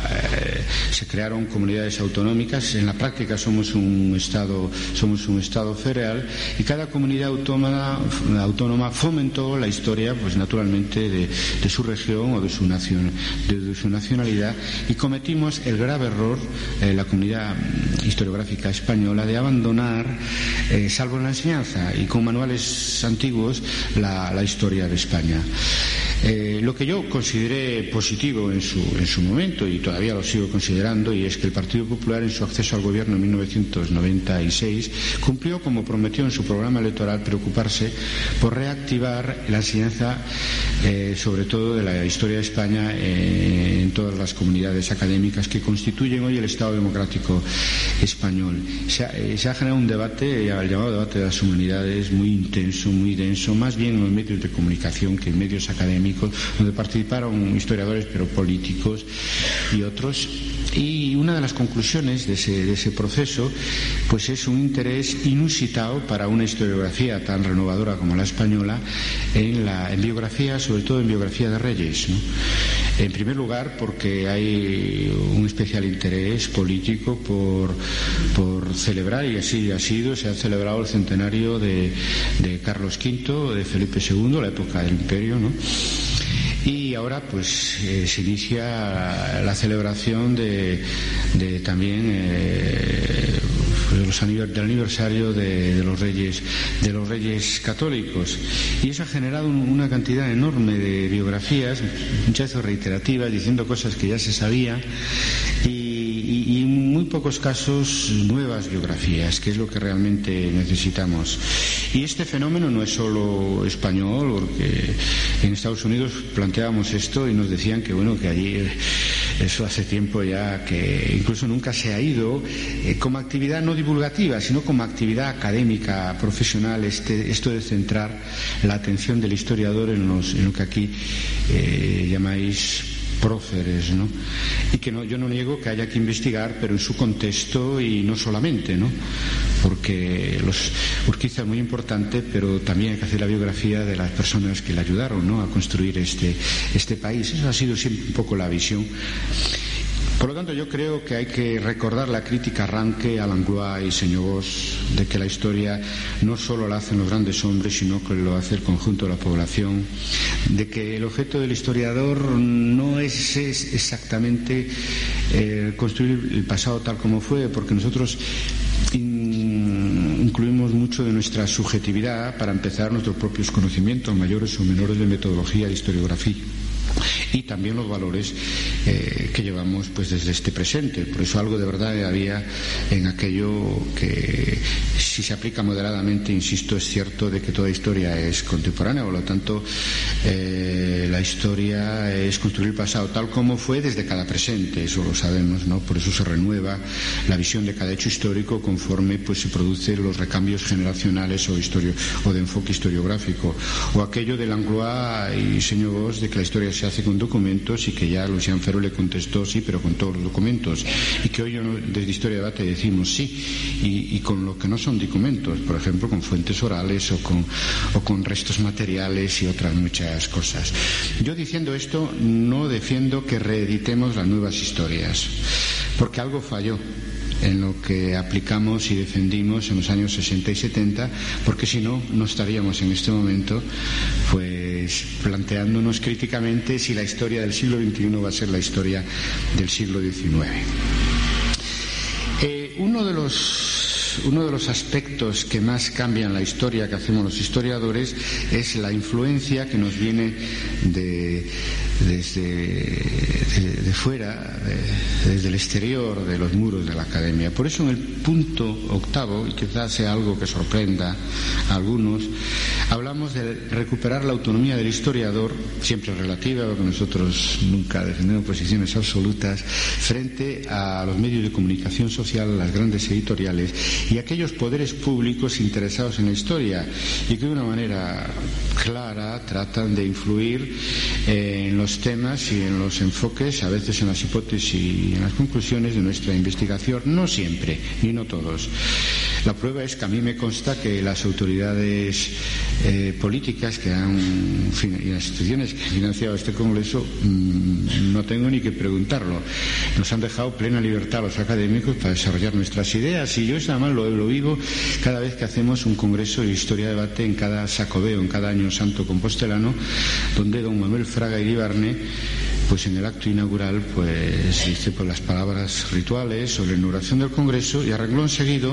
se crearon comunidades autonómicas. En la práctica somos un Estado, somos un Estado federal y cada comunidad autónoma, autónoma fomentó la historia, pues naturalmente, de, su región o de su, nación, de, su nacionalidad y cometimos el grave error, eh, la comunidad historiográfica española, de abandonar, eh, salvo en la enseñanza y con manuales antiguos, la historia de España. Eh, lo que yo consideré positivo en su, en su momento y todavía lo sigo considerando y es que el Partido Popular en su acceso al gobierno en 1996 cumplió como prometió en su programa electoral preocuparse por reactivar la enseñanza eh, sobre todo de la historia de España eh, en todas las comunidades académicas que constituyen hoy el Estado democrático español. Se ha, se ha generado un debate, el llamado debate de las humanidades, muy intenso, muy denso, más bien en los medios de comunicación que en medios académicos, donde participaron historiadores pero políticos y otros y una de las conclusiones de ese, proceso pues es un interés inusitado para una historiografía tan renovadora como la española en, la, biografía, sobre todo en biografía de reyes. En primer lugar, porque hay un especial interés político por, por celebrar, y así ha sido, se ha celebrado el centenario de, de Carlos V, de Felipe II, la época del imperio, ¿no? Y ahora pues eh, se inicia la celebración de, también eh, del aniversario de, los reyes de los reyes católicos. Y eso ha generado una cantidad enorme de biografías muchas veces reiterativas diciendo cosas que ya se sabía pocos casos nuevas biografías, que es lo que realmente necesitamos. Y este fenómeno no es solo español, porque en Estados Unidos planteábamos esto y nos decían que bueno que allí eso hace tiempo ya que incluso nunca se ha ido eh, como actividad no divulgativa, sino como actividad académica, profesional, este, esto de centrar la atención del historiador en, lo que aquí eh, llamáis próceres, ¿no? Y que no, yo no niego que haya que investigar, pero en su contexto y no solamente, ¿no? Porque los Urquiza es muy importante, pero también hay que hacer la biografía de las personas que le ayudaron, ¿no? A construir este, este país. Eso ha sido siempre un poco la visión. Por lo tanto, yo creo que hay que recordar la crítica arranque a Langlois y Señogos de que la historia no solo la hacen los grandes hombres, sino que lo hace el conjunto de la población, de que el objeto del historiador no es, exactamente eh, construir el pasado tal como fue, porque nosotros incluimos mucho de nuestra subjetividad para empezar nuestros propios conocimientos, mayores o menores de metodología de historiografía y también los valores eh, que llevamos pues desde este presente. Por eso algo de verdad había en aquello que si se aplica moderadamente, insisto, es cierto de que toda historia es contemporánea, por lo tanto eh, la historia es construir el pasado tal como fue desde cada presente, eso lo sabemos, ¿no? Por eso se renueva la visión de cada hecho histórico conforme pues se producen los recambios generacionales o, o de enfoque historiográfico, o aquello de Langlois y señor Vos de que la historia se hace con documentos y que ya Lucián Ferro le contestó sí, pero con todos los documentos. Y que hoy desde Historia de Debate decimos sí, y, con lo que no son documentos, por ejemplo, con fuentes orales o con, o con restos materiales y otras muchas cosas. Yo diciendo esto no defiendo que reeditemos las nuevas historias, porque algo falló en lo que aplicamos y defendimos en los años 60 y 70, porque si no, no estaríamos en este momento pues planteándonos críticamente si la historia del siglo XXI va a ser la historia del siglo XIX. Eh, uno de los uno de los aspectos que más cambian la historia que hacemos los historiadores es la influencia que nos viene de, desde de, fuera, desde el exterior de los muros de la academia. Por eso en el punto octavo, y quizás sea algo que sorprenda a algunos, hablamos de recuperar la autonomía del historiador, siempre relativa, porque nosotros nunca defendemos posiciones absolutas, frente a los medios de comunicación social, las grandes editoriales y aquellos poderes públicos interesados en la historia y que de una manera clara tratan de influir en los temas y en los enfoques, a veces en las hipótesis y en las conclusiones de nuestra investigación, no siempre, ni no todos. La prueba es que a mí me consta que las autoridades eh, políticas que han, y las instituciones que han financiado este Congreso, mm, no tengo ni que preguntarlo. Nos han dejado plena libertad a los académicos para desarrollar nuestras ideas y yo eso además lo, lo vivo cada vez que hacemos un Congreso de Historia de Debate en cada sacobeo, en cada año santo compostelano, donde don Manuel Fraga Iribarne pues en el acto inaugural pues dice pues las palabras rituales sobre la inauguración del Congreso y arregló enseguida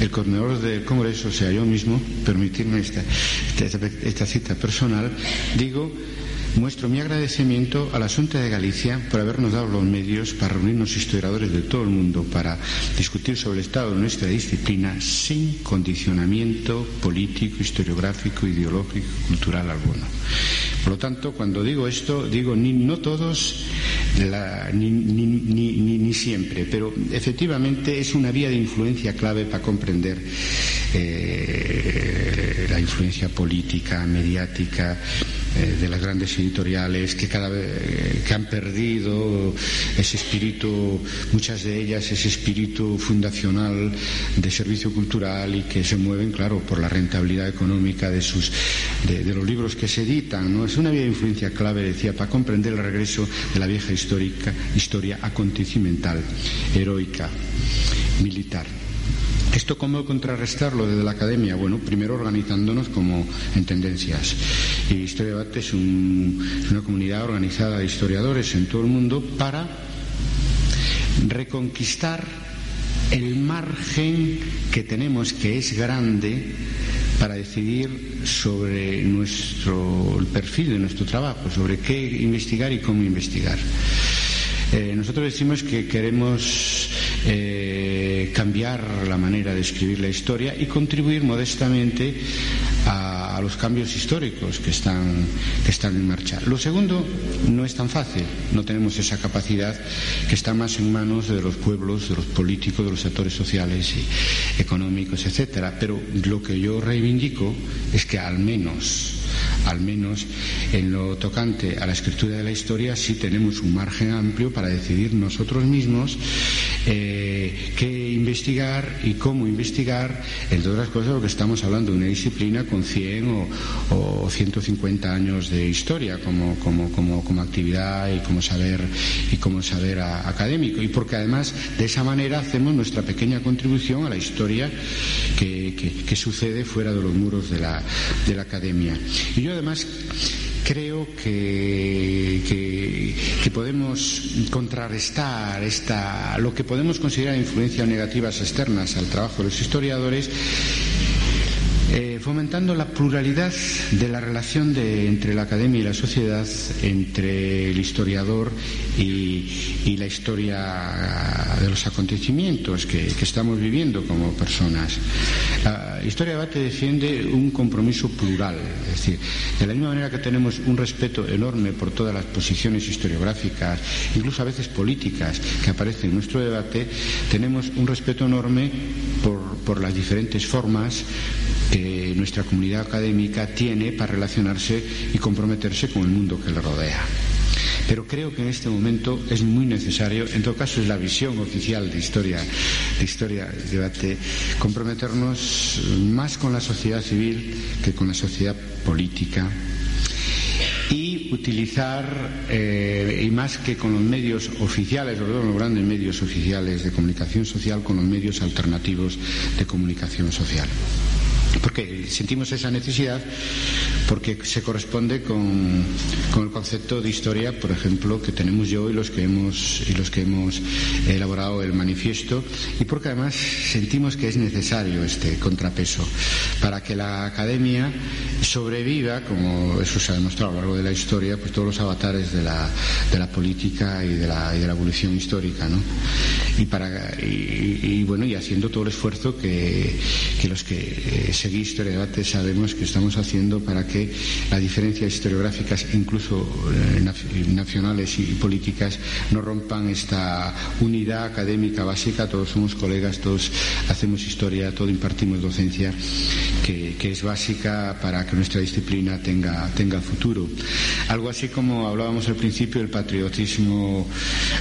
el coordinador del Congreso, o sea yo mismo, permitirme esta, esta, cita personal, digo Muestro mi agradecimiento a la Junta de Galicia por habernos dado los medios para reunirnos historiadores de todo el mundo para discutir sobre el estado de nuestra disciplina sin condicionamiento político, historiográfico, ideológico, cultural alguno. Por lo tanto, cuando digo esto, digo ni no todos, ni, siempre, pero efectivamente es una vía de influencia clave para comprender eh, la influencia política, mediática, de las grandes editoriales que cada eh, que han perdido ese espíritu, muchas de ellas ese espíritu fundacional de servicio cultural y que se mueven, claro, por la rentabilidad económica de sus de, los libros que se editan, ¿no? Es una influencia clave, decía, para comprender el regreso de la vieja histórica, historia acontecimental, heroica, militar. ¿Esto cómo contrarrestarlo desde la academia? Bueno, primero organizándonos como en tendencias. Y Historia Debate es una comunidad organizada de historiadores en todo el mundo para reconquistar el margen que tenemos, que es grande, para decidir sobre nuestro, el perfil de nuestro trabajo, sobre qué investigar y cómo investigar. Eh, nosotros decimos que queremos eh, cambiar la manera de escribir la historia y contribuir modestamente a, los cambios históricos que están, que están en marcha. Lo segundo no es tan fácil, no tenemos esa capacidad que está más en manos de los pueblos, de los políticos, de los actores sociales y económicos, etcétera. Pero lo que yo reivindico es que al menos al menos en lo tocante a la escritura de la historia, sí tenemos un margen amplio para decidir nosotros mismos eh, qué investigar y cómo investigar, entre otras cosas, porque estamos hablando de una disciplina 100 o, 150 años de historia como, como, como, como, actividad y como saber, y como saber académico. Y porque además de esa manera hacemos nuestra pequeña contribución a la historia que, que, sucede fuera de los muros de la, de la academia. Y yo además creo que, que, podemos contrarrestar esta, lo que podemos considerar influencias negativas externas al trabajo de los historiadores eh, fomentando la pluralidad de la relación entre la academia y la sociedad, entre el historiador y, la historia de los acontecimientos que, estamos viviendo como personas. La historia de debate defiende un compromiso plural, es decir, de la misma manera que tenemos un respeto enorme por todas las posiciones historiográficas, incluso a veces políticas, que aparecen en nuestro debate, tenemos un respeto enorme por las diferentes formas que nuestra comunidad académica tiene para relacionarse y comprometerse con el mundo que le rodea. Pero creo que en este momento es muy necesario, en todo caso es la visión oficial de historia, de historia, debate, comprometernos más con la sociedad civil que con la sociedad política y utilizar, eh, y más que con los medios oficiales, sobre los grandes medios oficiales de comunicación social, con los medios alternativos de comunicación social porque sentimos esa necesidad porque se corresponde con, el concepto de historia, por ejemplo, que tenemos yo y los que hemos y los que hemos elaborado el manifiesto y porque además sentimos que es necesario este contrapeso para que la academia sobreviva, como eso se ha demostrado a lo largo de la historia, pues todos los avatares de la, de la política y de la, de la evolución histórica, ¿no? Y para y, bueno y haciendo todo el esfuerzo que, que los que eh, seguís historia debate sabemos que estamos haciendo para que las diferencias historiográficas, incluso eh, nacionales y políticas, no rompan esta unidad académica básica. Todos somos colegas, todos hacemos historia, todos impartimos docencia, que, es básica para que nuestra disciplina tenga, tenga futuro. Algo así como hablábamos al principio del patriotismo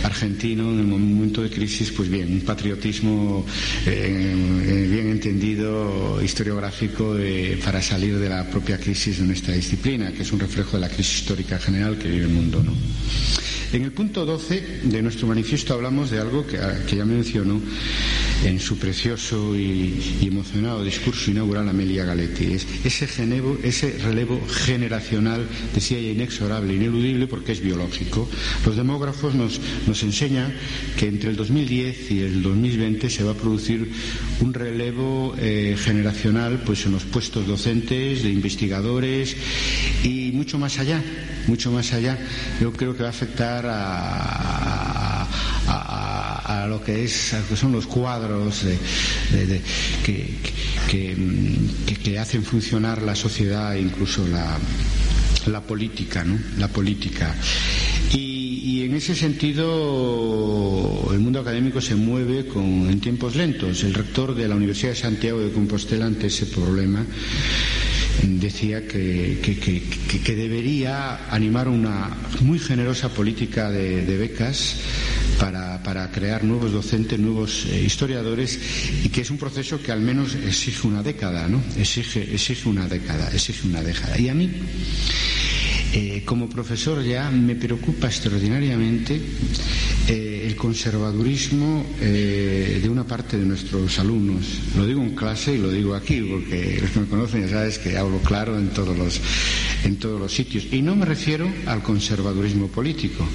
argentino en el momento de crisis, pues bien, un patriotismo eh, bien entendido historiográfico para salir de la propia crisis de nuestra disciplina, que es un reflejo de la crisis histórica general que vive el mundo. En el punto 12 de nuestro manifiesto hablamos de algo que, que ya mencionó en su precioso y, emocionado discurso inaugural Amelia Galetti. Es ese, ese relevo generacional, decía ella, inexorable, ineludible, porque es biológico. Los demógrafos nos, nos enseñan que entre el 2010 y el 2020 se va a producir un relevo eh, generacional pues, en los puestos docentes, de investigadores y mucho más allá, mucho más allá. Yo creo que va a afectar a a lo que, es, que son los cuadros que, que, hacen funcionar la sociedad e incluso la, la política, ¿no? La política. En ese sentido el mundo académico se mueve con, en tiempos lentos. El rector de la Universidad de Santiago de Compostela ante ese problema decía que, debería animar una muy generosa política de, becas para, para, crear nuevos docentes, nuevos eh, historiadores y que es un proceso que al menos exige una década, ¿no? Exige, exige una década, exige una década. Y a mí eh, como profesor ya me preocupa extraordinariamente eh, el conservadurismo eh, de una parte de nuestros alumnos. Lo digo en clase y lo digo aquí, porque los que me conocen ya sabes que hablo claro en todos los, en todos los sitios. Y no me refiero al conservadurismo político,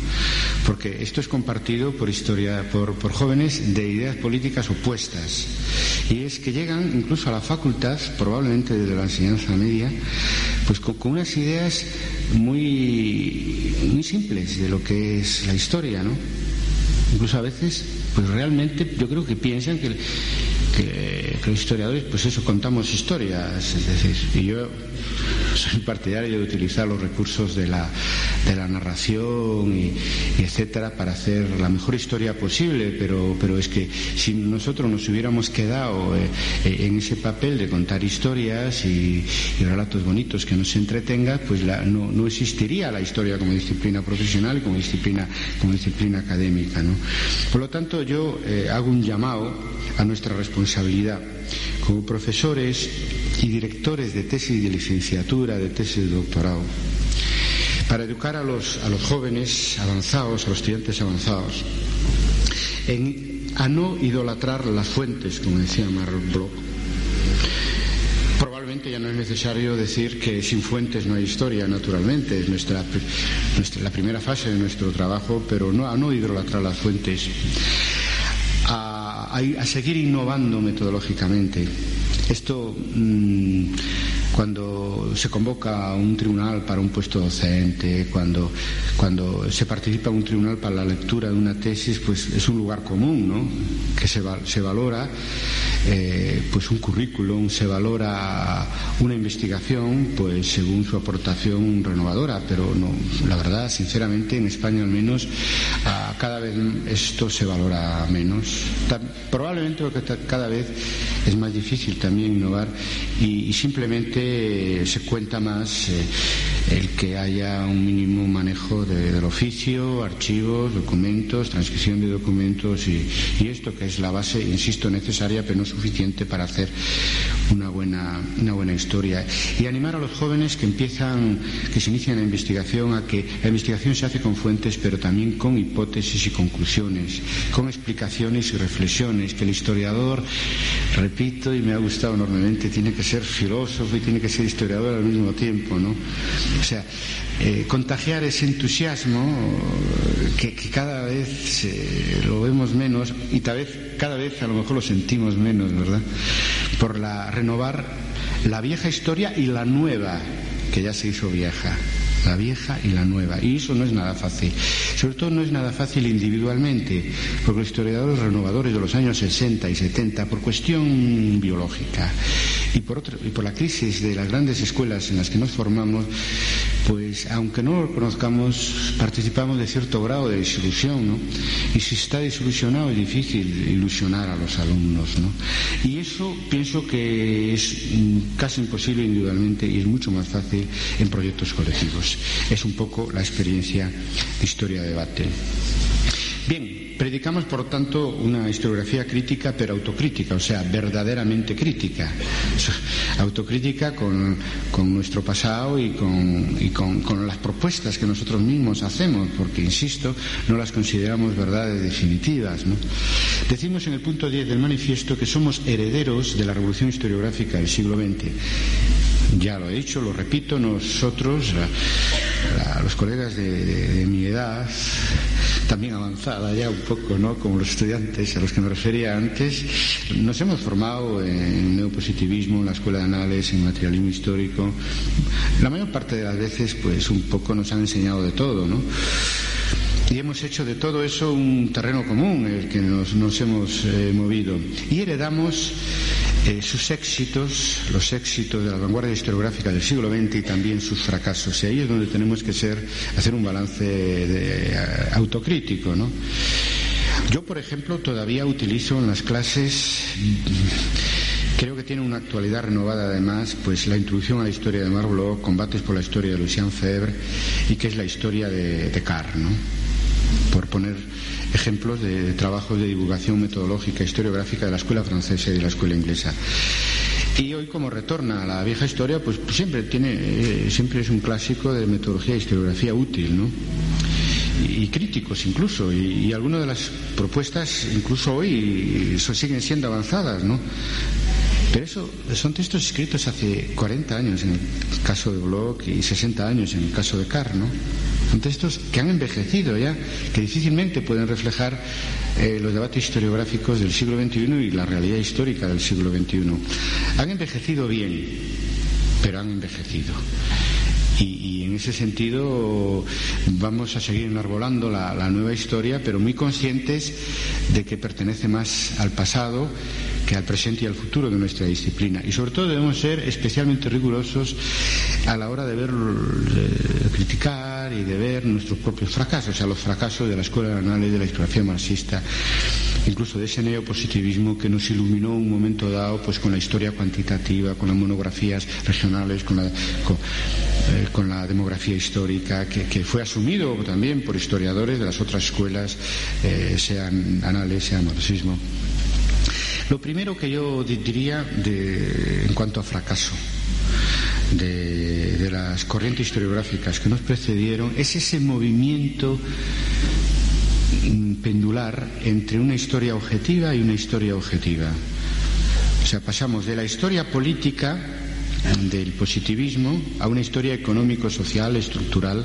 porque esto es compartido por, historia, por, jóvenes de ideas políticas opuestas. Y es que llegan incluso a la facultad, probablemente desde la enseñanza media, pues con, unas ideas muy, muy simples de lo que es la historia, ¿no? Incluso a veces, pues realmente yo creo que piensan que, que, que los historiadores, pues eso, contamos historias, es decir, y yo soy partidario de utilizar los recursos de la, la narración y, etcétera para hacer la mejor historia posible, pero, pero es que si nosotros nos hubiéramos quedado eh, eh, en ese papel de contar historias y, relatos bonitos que nos entretenga, pues no, no, existiría la historia como disciplina profesional y como disciplina, como disciplina académica. ¿no? Por lo tanto, yo eh, hago un llamado a nuestra responsabilidad como profesores y directores de tesis de licenciatura, de tesis de doctorado, para educar a los, a los jóvenes avanzados, a los estudiantes avanzados, a no idolatrar las fuentes, como decía Marl Bloch. Probablemente ya no es necesario decir que sin fuentes no hay historia, naturalmente, es nuestra, la primera fase de nuestro trabajo, pero no, a no idolatrar las fuentes, a, seguir innovando metodológicamente. Esto, mm, cuando se convoca a un tribunal para un puesto docente, cuando, cuando se participa en un tribunal para la lectura de una tesis, pues es un lugar común, ¿no? Que se, se valora eh, pues un currículum, se valora una investigación, pues según su aportación renovadora, pero no, la verdad, sinceramente, en España al menos, cada vez esto se valora menos. probablemente porque cada vez es más difícil también innovar y, simplemente se cuenta más eh, el que haya un mínimo manejo del oficio, archivos, documentos, transcripción de documentos y, esto que es la base, insisto, necesaria pero no suficiente para hacer una buena, una buena historia. Y animar a los jóvenes que empiezan, que se inician la investigación a que la investigación se hace con fuentes pero también con hipótesis y conclusiones, con explicaciones y reflexiones, que el historiador, repito y me ha gustado enormemente, tiene que ser filósofo y tiene que ser historiador al mismo tiempo, ¿no? O sea, eh, contagiar ese entusiasmo que, cada vez lo vemos menos y tal vez cada vez a lo mejor lo sentimos menos, ¿verdad? Por la renovar la vieja historia y la nueva que ya se hizo vieja la vieja y la nueva. Y eso no es nada fácil. Sobre todo no es nada fácil individualmente, porque los historiadores renovadores de los años 60 y 70, por cuestión biológica, y por, otro, y por la crisis de las grandes escuelas en las que nos formamos, pues aunque no lo conozcamos, participamos de cierto grado de desilusión, ¿no? Y si está desilusionado es difícil ilusionar a los alumnos, ¿no? Y eso pienso que es casi imposible individualmente y es mucho más fácil en proyectos colectivos. Es un poco la experiencia de historia de debate. Bien, Predicamos, por tanto, una historiografía crítica, pero autocrítica, o sea, verdaderamente crítica. Autocrítica con, nuestro pasado y, con, las propuestas que nosotros mismos hacemos, porque, insisto, no las consideramos verdades definitivas. Decimos en el punto 10 del manifiesto que somos herederos de la revolución historiográfica del siglo XX. Ya lo he dicho, lo repito, nosotros, los colegas de mi edad, también avanzada ya un poco, ¿no? Como los estudiantes a los que me refería antes, nos hemos formado en neopositivismo, en la escuela de análisis, en materialismo histórico. La mayor parte de las veces, pues un poco nos han enseñado de todo, ¿no? Y hemos hecho de todo eso un terreno común en el que nos, hemos eh, movido. Y heredamos eh, sus éxitos, los éxitos de la vanguardia historiográfica del siglo XX y también sus fracasos. Y ahí es donde tenemos que ser, hacer un balance de, eh, autocrítico. ¿no? Yo, por ejemplo, todavía utilizo en las clases Creo que tiene una actualidad renovada además, pues la introducción a la historia de Marlborough, combates por la historia de Lucien Febvre y que es la historia de, de Carr, ¿no? Por poner ejemplos de trabajos de divulgación metodológica historiográfica de la escuela francesa y de la escuela inglesa. Y hoy como retorna a la vieja historia, pues siempre tiene, eh, siempre es un clásico de metodología e historiografía útil, ¿no? y críticos incluso, y, y algunas de las propuestas incluso hoy siguen siendo avanzadas, ¿no? Pero eso son textos escritos hace 40 años en el caso de Bloch y 60 años en el caso de Carr, ¿no? Son textos que han envejecido ya, que difícilmente pueden reflejar eh, los debates historiográficos del siglo XXI y la realidad histórica del siglo XXI. Han envejecido bien, pero han envejecido. Y, en ese sentido vamos a seguir enarbolando la, la, nueva historia, pero muy conscientes de que pertenece más al pasado que al presente y al futuro de nuestra disciplina. Y sobre todo debemos ser especialmente rigurosos a la hora de ver, criticar y de ver nuestros propios fracasos, o sea, los fracasos de la escuela de análisis de la historiografía marxista, incluso de ese neopositivismo que nos iluminó un momento dado pues con la historia cuantitativa, con las monografías regionales, con la, eh, demografía histórica, que, fue asumido también por historiadores de las otras escuelas, eh, sean anales, sea marxismo. Lo primero que yo diría de, en cuanto a fracaso de, de, las corrientes historiográficas que nos precedieron es ese movimiento pendular entre una historia objetiva y una historia objetiva. O sea, pasamos de la historia política del positivismo a una historia económico-social, estructural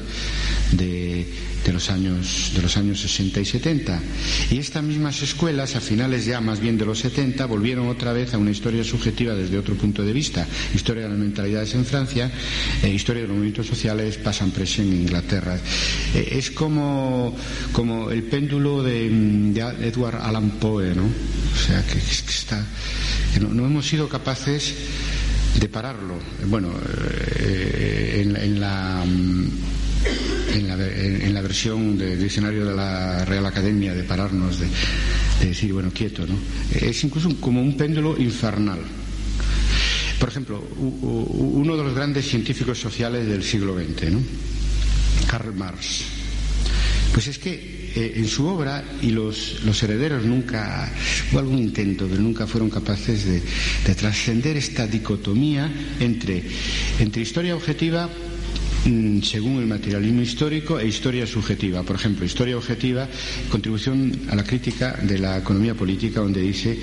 de, de, los años, de los años 60 y 70. Y estas mismas escuelas, a finales ya más bien de los 70, volvieron otra vez a una historia subjetiva desde otro punto de vista. Historia de las mentalidades en Francia, eh, historia de los movimientos sociales, pasan presión en Inglaterra. Eh, es como, como el péndulo de, de, Edward Allan Poe, ¿no? O sea, que, que está, que no, no hemos sido capaces de pararlo. Bueno, eh, en, en, la. En la, en la, versión del diccionario de la Real Academia de pararnos, de, de, decir, bueno, quieto, ¿no? Es incluso como un péndulo infernal. Por ejemplo, uno de los grandes científicos sociales del siglo XX, ¿no? Karl Marx. Pues es que eh, en su obra y los, los, herederos nunca, hubo algún intento, pero nunca fueron capaces de, de trascender esta dicotomía entre, entre historia objetiva según el materialismo histórico e historia subjetiva. Por ejemplo, historia objetiva, contribución a la crítica de la economía política, donde dice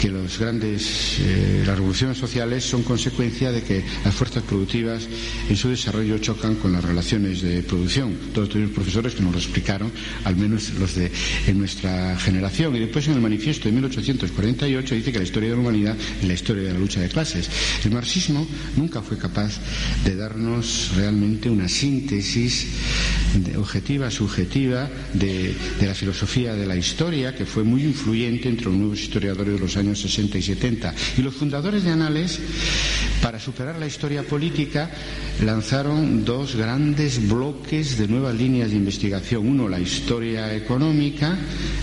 que los grandes, eh, las revoluciones sociales son consecuencia de que las fuerzas productivas en su desarrollo chocan con las relaciones de producción. Todos tuvimos profesores que nos lo explicaron, al menos los de en nuestra generación. Y después en el manifiesto de 1848 dice que la historia de la humanidad es la historia de la lucha de clases. El marxismo nunca fue capaz de darnos realmente una síntesis objetiva, subjetiva de, la filosofía de la historia, que fue muy influyente entre los nuevos historiadores de los años 60 y 70. Y los fundadores de Anales, para superar la historia política, lanzaron dos grandes bloques de nuevas líneas de investigación. Uno, la historia económica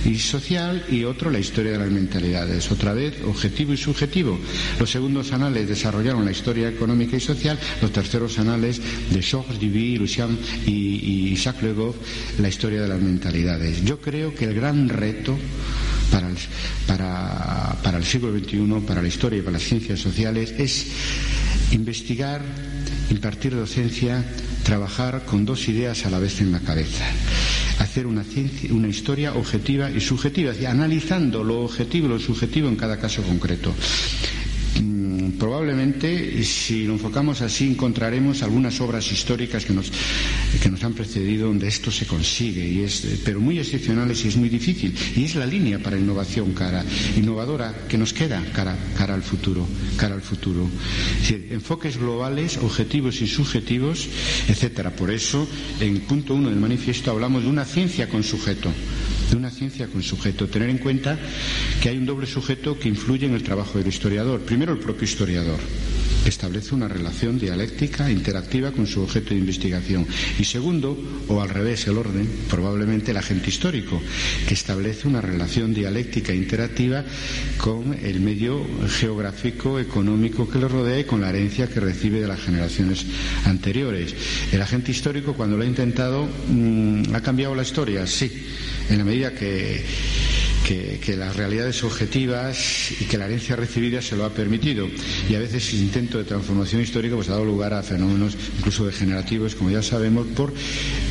y social, y otro, la historia de las mentalidades. Otra vez, objetivo y subjetivo. Los segundos anales desarrollaron la historia económica y social, los terceros anales de Georges Duby, Lucien y, y Jacques Le Goff, la historia de las mentalidades. Yo creo que el gran reto para el, para el siglo XXI, para la historia y para las ciencias sociales, es investigar, impartir docencia, trabajar con dos ideas a la vez en la cabeza. Hacer una, ciencia, una historia objetiva y subjetiva, analizando lo objetivo y lo subjetivo en cada caso concreto probablemente si lo enfocamos así encontraremos algunas obras históricas que nos, que nos han precedido donde esto se consigue, y es, pero muy excepcionales y es muy difícil. Y es la línea para innovación cara, innovadora que nos queda cara, cara al futuro, cara al futuro. Es decir, enfoques globales, objetivos y subjetivos, etcétera. Por eso, en punto uno del manifiesto hablamos de una ciencia con sujeto de una ciencia con sujeto. Tener en cuenta que hay un doble sujeto que influye en el trabajo del historiador. Primero, el propio historiador. Establece una relación dialéctica interactiva con su objeto de investigación. Y segundo, o al revés el orden, probablemente el agente histórico, que establece una relación dialéctica interactiva con el medio geográfico, económico que le rodea y con la herencia que recibe de las generaciones anteriores. El agente histórico, cuando lo ha intentado, mm, ha cambiado la historia, sí, en la medida que que, las realidades objetivas y que la herencia recibida se lo ha permitido. Y a veces el intento de transformación histórica pues, ha dado lugar a fenómenos incluso degenerativos, como ya sabemos, por,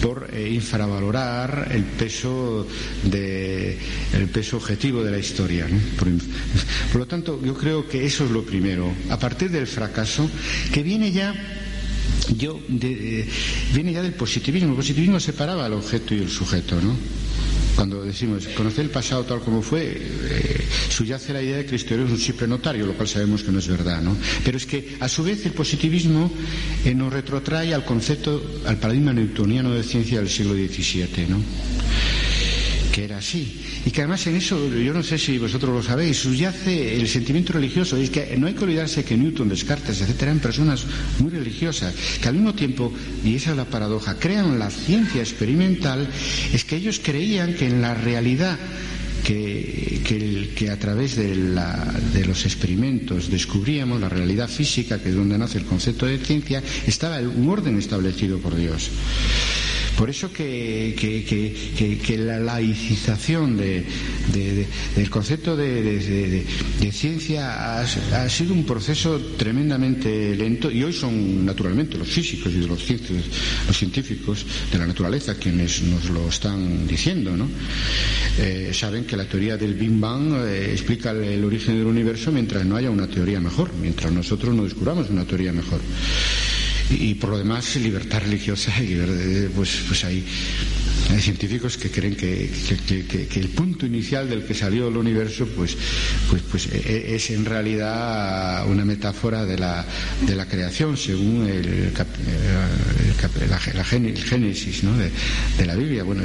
por eh, infravalorar el peso, de, el peso objetivo de la historia. Por, lo tanto, yo creo que eso es lo primero. A partir del fracaso, que viene ya yo de, viene ya del positivismo. El positivismo separaba al objeto y el sujeto, ¿no? Cuando decimos conocer el pasado tal como fue, eh, la idea de que la historia es un simple notario, lo cual sabemos que no es verdad, ¿no? Pero es que, a su vez, el positivismo eh, nos retrotrae al concepto, al paradigma newtoniano de ciencia del siglo XVII, ¿no? Que era así y que además en eso, yo no sé si vosotros lo sabéis, subyace el sentimiento religioso. Es que no hay que olvidarse que Newton, Descartes, etcétera, eran personas muy religiosas, que al mismo tiempo, y esa es la paradoja, crean la ciencia experimental, es que ellos creían que en la realidad que, que, a través de, de, los experimentos descubríamos la realidad física, que es donde nace el concepto de ciencia, estaba un orden establecido por Dios. Por eso que, la laicización del concepto de, ciencia ha, sido un proceso tremendamente lento y hoy son naturalmente los físicos y los, los científicos de la naturaleza quienes nos lo están diciendo. ¿no? Eh, saben que la teoría del Big Bang eh, explica el origen del universo mientras no haya una teoría mejor, mientras nosotros no descubramos una teoría mejor y, por lo demás libertad religiosa y pues, pues hay, hay científicos que creen que, el punto inicial del que salió el universo pues, pues, pues e, e, es en realidad una metáfora de la, de la creación según el, el, la, génesis ¿no? de, la Biblia. Bueno,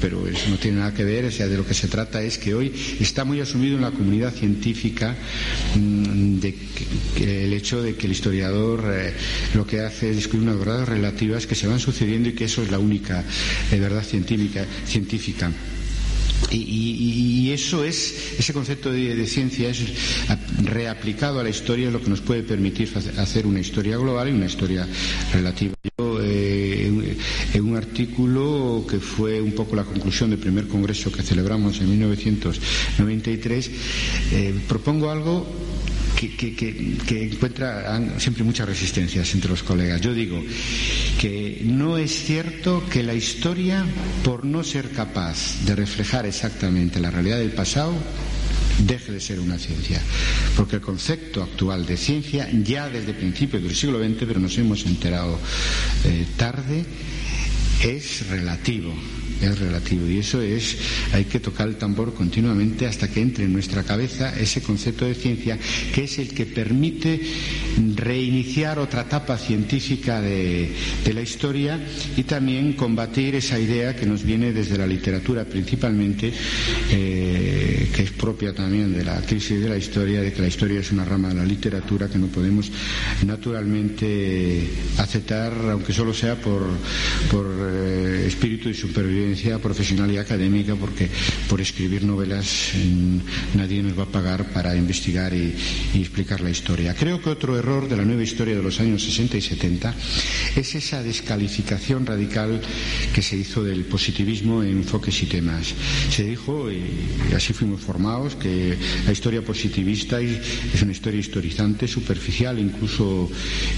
pero eso no tiene nada que ver, o sea, de lo que se trata es que hoy está muy asumido en la comunidad científica mm, de el hecho de que el historiador eh, lo que hace es descubrir unas verdades relativas que se van sucediendo y que eso es la única eh, verdad científica. científica. Y, eso es, ese concepto de, ciencia es reaplicado a la historia, lo que nos puede permitir hacer una historia global y una historia relativa. Yo, eh, en un artículo que fue un poco la conclusión del primer congreso que celebramos en 1993, propongo algo que, encuentra siempre muchas resistencias entre los colegas. Yo digo que no es cierto que la historia, por no ser capaz de reflejar exactamente la realidad del pasado, deje de ser una ciencia. Porque el concepto actual de ciencia, ya desde principios del siglo XX, pero nos hemos enterado eh, tarde, es relativo es relativo. Y eso es, hay que tocar el tambor continuamente hasta que entre en nuestra cabeza ese concepto de ciencia que es el que permite reiniciar otra etapa científica de, la historia y también combatir esa idea que nos viene desde la literatura principalmente, eh, que es propia también de la crisis de la historia, de que la historia es una rama de la literatura que no podemos naturalmente aceptar, aunque solo sea por, por eh, espíritu de supervivencia profesional y académica porque por escribir novelas mm, nadie nos va a pagar para investigar y, explicar la historia. Creo que otro error de la nueva historia de los años 60 y 70 es esa descalificación radical que se hizo del positivismo en enfoques y temas. Se dijo, y así fuimos formados, que la historia positivista es una historia historizante, superficial, incluso,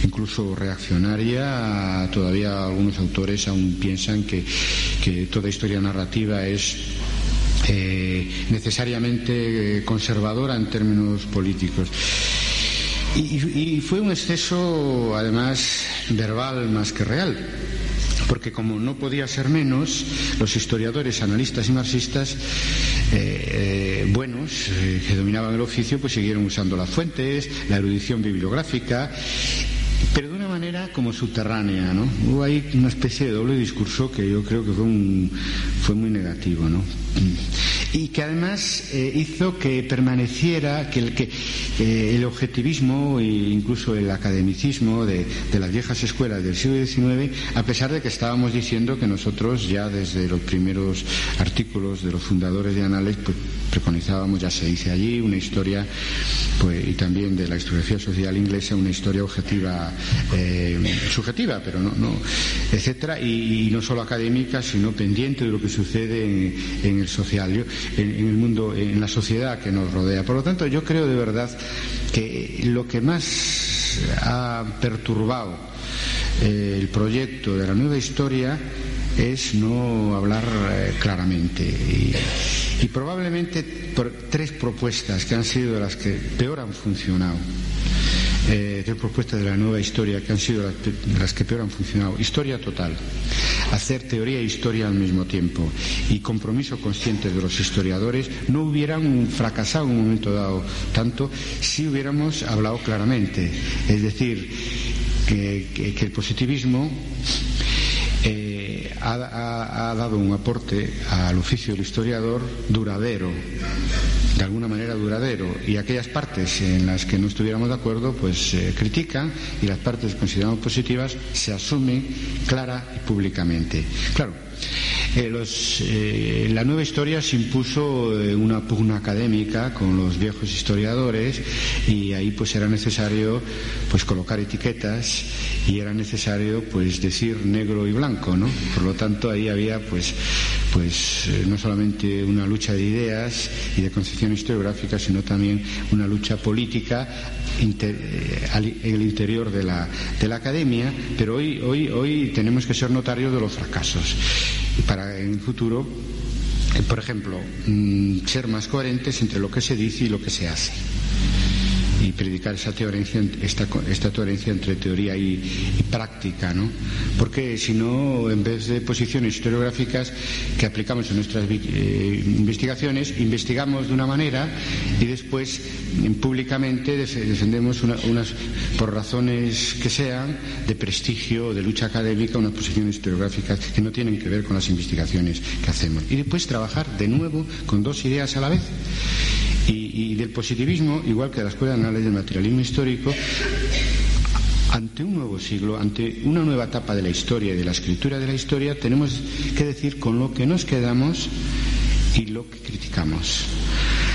incluso reaccionaria. Todavía algunos autores aún piensan que, que toda historia narrativa es eh, necesariamente conservadora en términos políticos. Y, fue un exceso, además, verbal más que real porque como no podía ser menos, los historiadores, analistas y marxistas eh, eh, buenos que dominaban el oficio, pues siguieron usando las fuentes, la erudición bibliográfica pero de manera como subterránea, ¿no? Hubo ahí una especie de doble discurso que yo creo que fue, fue muy negativo, ¿no? y que además eh, hizo que permaneciera, que el, que, eh, el objetivismo e incluso el academicismo de, las viejas escuelas del siglo XIX, a pesar de que estábamos diciendo que nosotros ya desde los primeros artículos de los fundadores de Anales, pues preconizábamos, ya se dice allí, una historia, pues, y también de la historiografía social inglesa, una historia objetiva, eh, subjetiva, pero no, no etcétera, y, no solo académica, sino pendiente de lo que sucede en, el social, en, el mundo, en la sociedad que nos rodea. Por lo tanto, yo creo de verdad que lo que más ha perturbado eh, el proyecto de la nueva historia es no hablar eh, claramente. Y, probablemente por tres propuestas que han sido las que peor han funcionado. Eh, tres propuestas de la nueva historia que han sido las, las, que peor han funcionado. Historia total, hacer teoría e historia al mismo tiempo y compromiso consciente de los historiadores no hubieran fracasado en un momento dado tanto si hubiéramos hablado claramente. Es decir, que, el positivismo eh, ha, dado un aporte al oficio del historiador duradero, de alguna manera duradero, y aquellas partes en las que no estuviéramos de acuerdo, pues se critican y las partes consideradas positivas se asumen clara y públicamente. Claro, eh, eh, la nueva historia se impuso eh, una pugna académica con los viejos historiadores y ahí pues era necesario pues colocar etiquetas y era necesario pues decir negro y blanco, ¿no? Por lo tanto ahí había pues pues no solamente una lucha de ideas y de concepción historiográfica, sino también una lucha política en el interior de la, de la academia, pero hoy, hoy, hoy tenemos que ser notarios de los fracasos para en el futuro, eh, por ejemplo, mm, ser más coherentes entre lo que se dice y lo que se hace y predicar esa esta, esta coherencia entre teoría y, práctica, ¿no? Porque si no, en vez de posiciones historiográficas que aplicamos en nuestras eh, investigaciones, investigamos de una manera y después públicamente defendemos unas, por razones que sean, de prestigio, de lucha académica, unas posiciones historiográficas que no tienen que ver con las investigaciones que hacemos. Y después trabajar de nuevo con dos ideas a la vez y, del positivismo, igual que de la Escuela de Análisis del Materialismo Histórico, ante un nuevo siglo, ante una nueva etapa de la historia y de la escritura de la historia, tenemos que decir con lo que nos quedamos y lo que criticamos.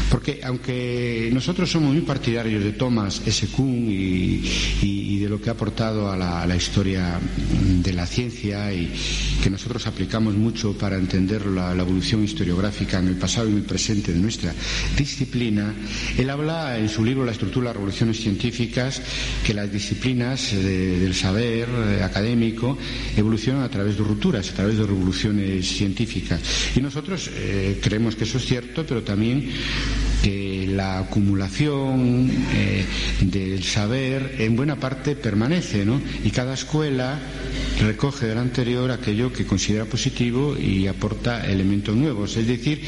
Porque aunque nosotros somos muy partidarios de Thomas S. Kuhn y, de lo que ha aportado a la, historia de la ciencia y que nosotros aplicamos mucho para entender la, evolución historiográfica en el pasado y en el presente de nuestra disciplina, él habla en su libro La estructura de las revoluciones científicas que las disciplinas del saber eh, académico evolucionan a través de rupturas, a través de revoluciones científicas. Y nosotros eh, creemos que eso es cierto, pero también que la acumulación eh, del saber en buena parte permanece, ¿no? Y cada escuela recoge del anterior aquello que considera positivo y aporta elementos nuevos. Es decir,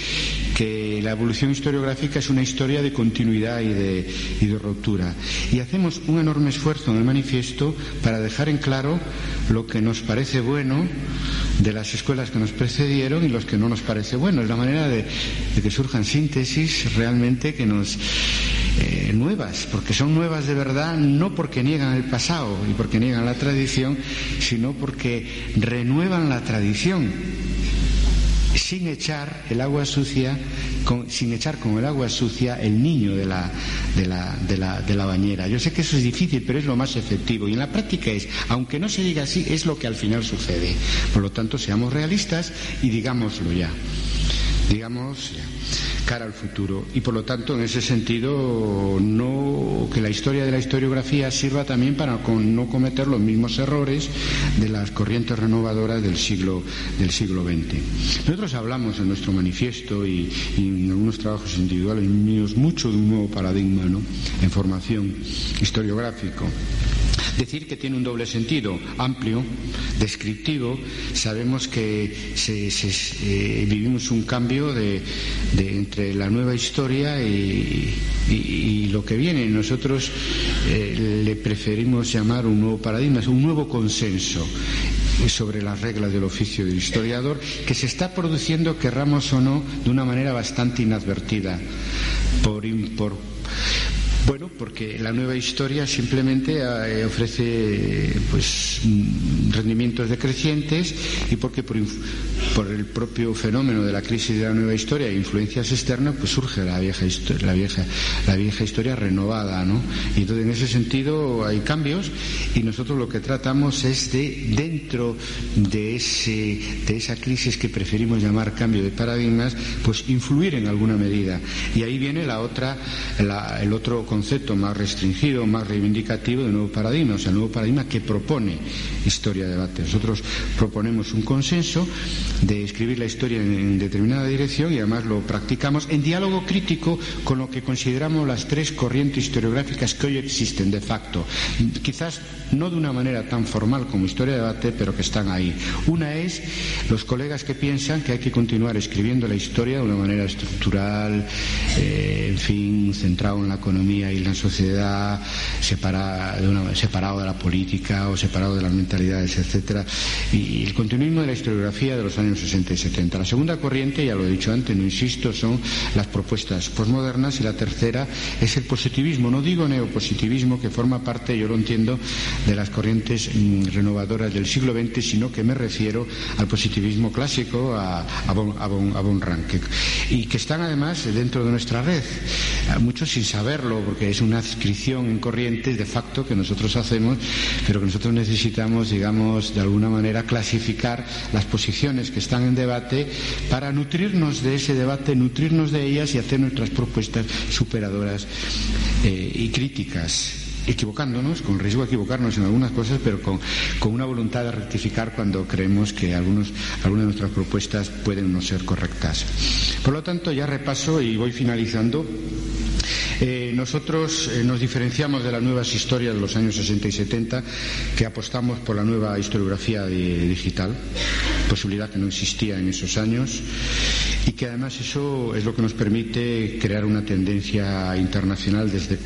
que la evolución historiográfica es una historia de continuidad y de, y de ruptura. Y hacemos un enorme esfuerzo en el manifiesto para dejar en claro lo que nos parece bueno de las escuelas que nos precedieron y los que no nos parece bueno. Es la manera de, que surjan síntesis realmente que nos eh, nuevas, porque son nuevas de verdad no porque niegan el pasado y porque niegan la tradición, sino porque renuevan la tradición sin echar el agua sucia, sin echar con el agua sucia el niño de la, de, la, de, la, de la bañera. Yo sé que eso es difícil, pero es lo más efectivo. Y en la práctica es, aunque no se diga así, es lo que al final sucede. Por lo tanto, seamos realistas y digámoslo ya. Digamos ya cara al futuro. Y por lo tanto, en ese sentido, no, que la historia de la historiografía sirva también para no cometer los mismos errores de las corrientes renovadoras del siglo, del siglo XX. Nosotros hablamos en nuestro manifiesto y, en algunos trabajos individuales míos mucho de un nuevo paradigma ¿no? en formación historiográfico. Decir que tiene un doble sentido, amplio, descriptivo, sabemos que eh, vivimos un cambio de, entre la nueva historia y, lo que viene. Nosotros eh, le preferimos llamar un nuevo paradigma, un nuevo consenso sobre las reglas del oficio del historiador, que se está produciendo, querramos o no, de una manera bastante inadvertida por, por bueno, porque la nueva historia simplemente eh, ofrece pues rendimientos decrecientes y porque por, el propio fenómeno de la crisis de la nueva historia e influencias externas, pues surge la vieja, la vieja, la vieja historia renovada, ¿no? Y entonces en ese sentido hay cambios y nosotros lo que tratamos es de dentro de ese de esa crisis que preferimos llamar cambio de paradigmas, pues influir en alguna medida. Y ahí viene la otra, el otro concepto más restringido, más reivindicativo del nuevo paradigma, o sea, el nuevo paradigma que propone historia de debate. Nosotros proponemos un consenso de escribir la historia en, determinada dirección y además lo practicamos en diálogo crítico con lo que consideramos las tres corrientes historiográficas que hoy existen de facto. Quizás no de una manera tan formal como historia de debate, pero que están ahí. Una es los colegas que piensan que hay que continuar escribiendo la historia de una manera estructural, eh, en fin, centrado en la economía y la sociedad, una, separado de la política o separado de las mentalidades, etcétera, y el continuismo de la historiografía de los años 60 y 70. La segunda corriente, ya lo he dicho antes, no insisto, son las propuestas posmodernas y la tercera es el positivismo. No digo neopositivismo, que forma parte, yo lo entiendo, de las corrientes mm, renovadoras del siglo XX, sino que me refiero al positivismo clásico, a, a, von, a, y que están además dentro de nuestra red. Muchos sin saberlo, porque es una adscripción en corrientes de facto que nosotros hacemos, pero que nosotros necesitamos, digamos, de alguna manera clasificar las posiciones que están en debate para nutrirnos de ese debate, nutrirnos de ellas y hacer nuestras propuestas superadoras eh, y críticas equivocándonos, con riesgo de equivocarnos en algunas cosas, pero con, una voluntad de rectificar cuando creemos que algunos, algunas de nuestras propuestas pueden no ser correctas. Por lo tanto, ya repaso y voy finalizando. Eh, nosotros eh, nos diferenciamos de las nuevas historias de los años 60 y 70, que apostamos por la nueva historiografía digital, posibilidad que no existía en esos años, y que además eso es lo que nos permite crear una tendencia internacional desde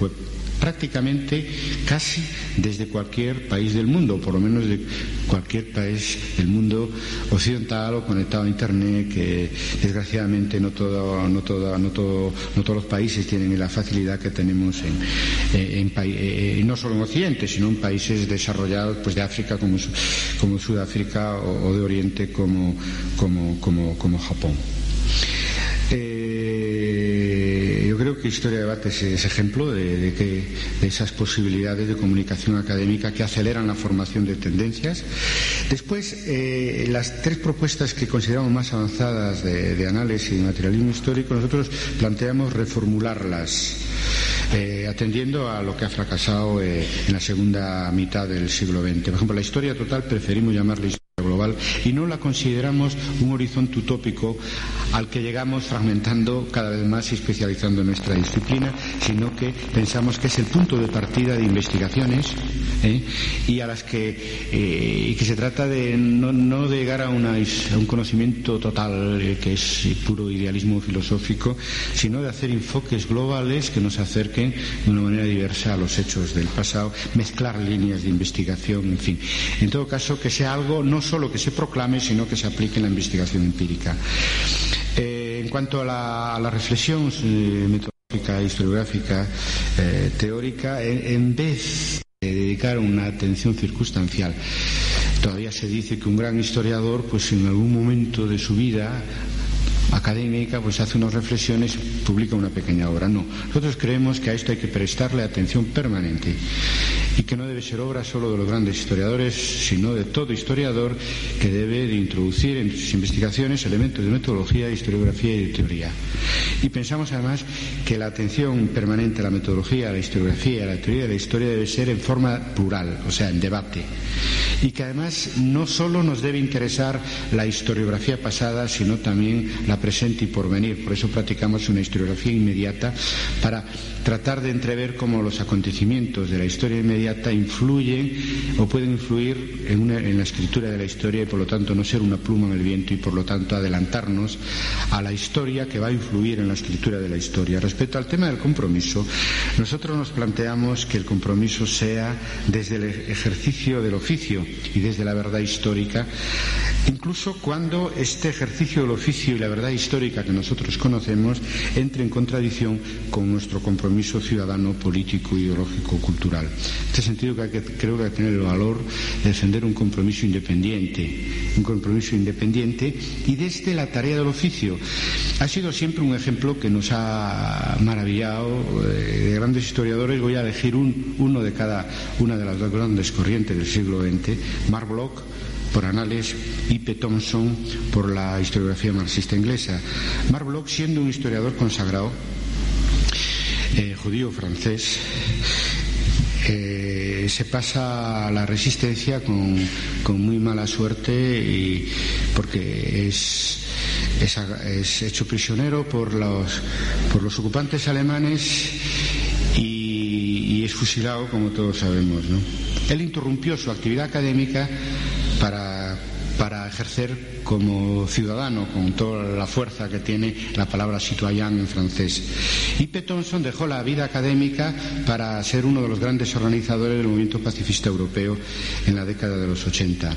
prácticamente casi desde cualquier país del mundo, por lo menos de cualquier país del mundo occidental o conectado a Internet, que desgraciadamente no, todo, no, no, todo, no todos los países tienen la facilidad que tenemos en, en, eh, no solo en Occidente, sino en países desarrollados pues de África como, como Sudáfrica o, de Oriente como Japón. Creo que Historia de Debate es, ejemplo de, que, de esas posibilidades de comunicación académica que aceleran la formación de tendencias. Después, eh, las tres propuestas que consideramos más avanzadas de, análisis y materialismo histórico, nosotros planteamos reformularlas. Eh, atendiendo a lo que ha fracasado eh, en la segunda mitad del siglo XX. Por ejemplo, la historia total preferimos llamarla global y no la consideramos un horizonte utópico al que llegamos fragmentando cada vez más y especializando nuestra disciplina, sino que pensamos que es el punto de partida de investigaciones ¿eh? y a las que, eh, y que se trata de no, no de llegar a, una, a, un conocimiento total eh, que es puro idealismo filosófico, sino de hacer enfoques globales que nos acerquen de una manera diversa a los hechos del pasado, mezclar líneas de investigación, en fin. En todo caso, que sea algo no solo que se proclame, sino que se aplique en la investigación empírica. Eh, en cuanto a la, reflexión eh, metodológica, historiográfica, eh, teórica, en, vez de dedicar una atención circunstancial, todavía se dice que un gran historiador, pues en algún momento de su vida académica, pues hace unas reflexiones, publica una pequeña obra. No, nosotros creemos que a esto hay que prestarle atención permanente y que no debe ser obra solo de los grandes historiadores, sino de todo historiador que debe de introducir en sus investigaciones elementos de metodología, historiografía y teoría. Y pensamos además que la atención permanente a la metodología, a la historiografía, a la teoría de la historia debe ser en forma plural, o sea, en debate. Y que además no solo nos debe interesar la historiografía pasada, sino también la presente y porvenir. Por eso practicamos una historiografía inmediata para tratar de entrever cómo los acontecimientos de la historia inmediata influyen o pueden influir en, en, la escritura de la historia y por lo tanto no ser una pluma en el viento y por lo tanto adelantarnos a la historia que va a influir en la escritura de la historia. Respecto al tema del compromiso, nosotros nos planteamos que el compromiso sea desde el ejercicio del oficio y desde la verdad histórica, incluso cuando este ejercicio del oficio y la verdad histórica que nosotros conocemos entre en contradicción con nuestro compromiso ciudadano, político, ideológico, cultural. En este sentido creo que hay que tener el valor de defender un compromiso independiente, un compromiso independiente y desde la tarea del oficio. Ha sido siempre un ejemplo que nos ha maravillado eh, de grandes historiadores. Voy a elegir uno de cada una de las dos grandes corrientes del siglo XX, Mark Bloch por Anales y P. Thompson por la historiografía marxista inglesa. Mark Bloch, siendo un historiador consagrado, eh, judío francés, eh, se pasa a la resistencia con, muy mala suerte y porque es, es, hecho prisionero por los, por los ocupantes alemanes y, es fusilado, como todos sabemos. ¿no? Él interrumpió su actividad académica para, para ejercer como ciudadano, con toda la fuerza que tiene la palabra citoyen en francés. Y P. Thompson dejó la vida académica para ser uno de los grandes organizadores del movimiento pacifista europeo en la década de los 80.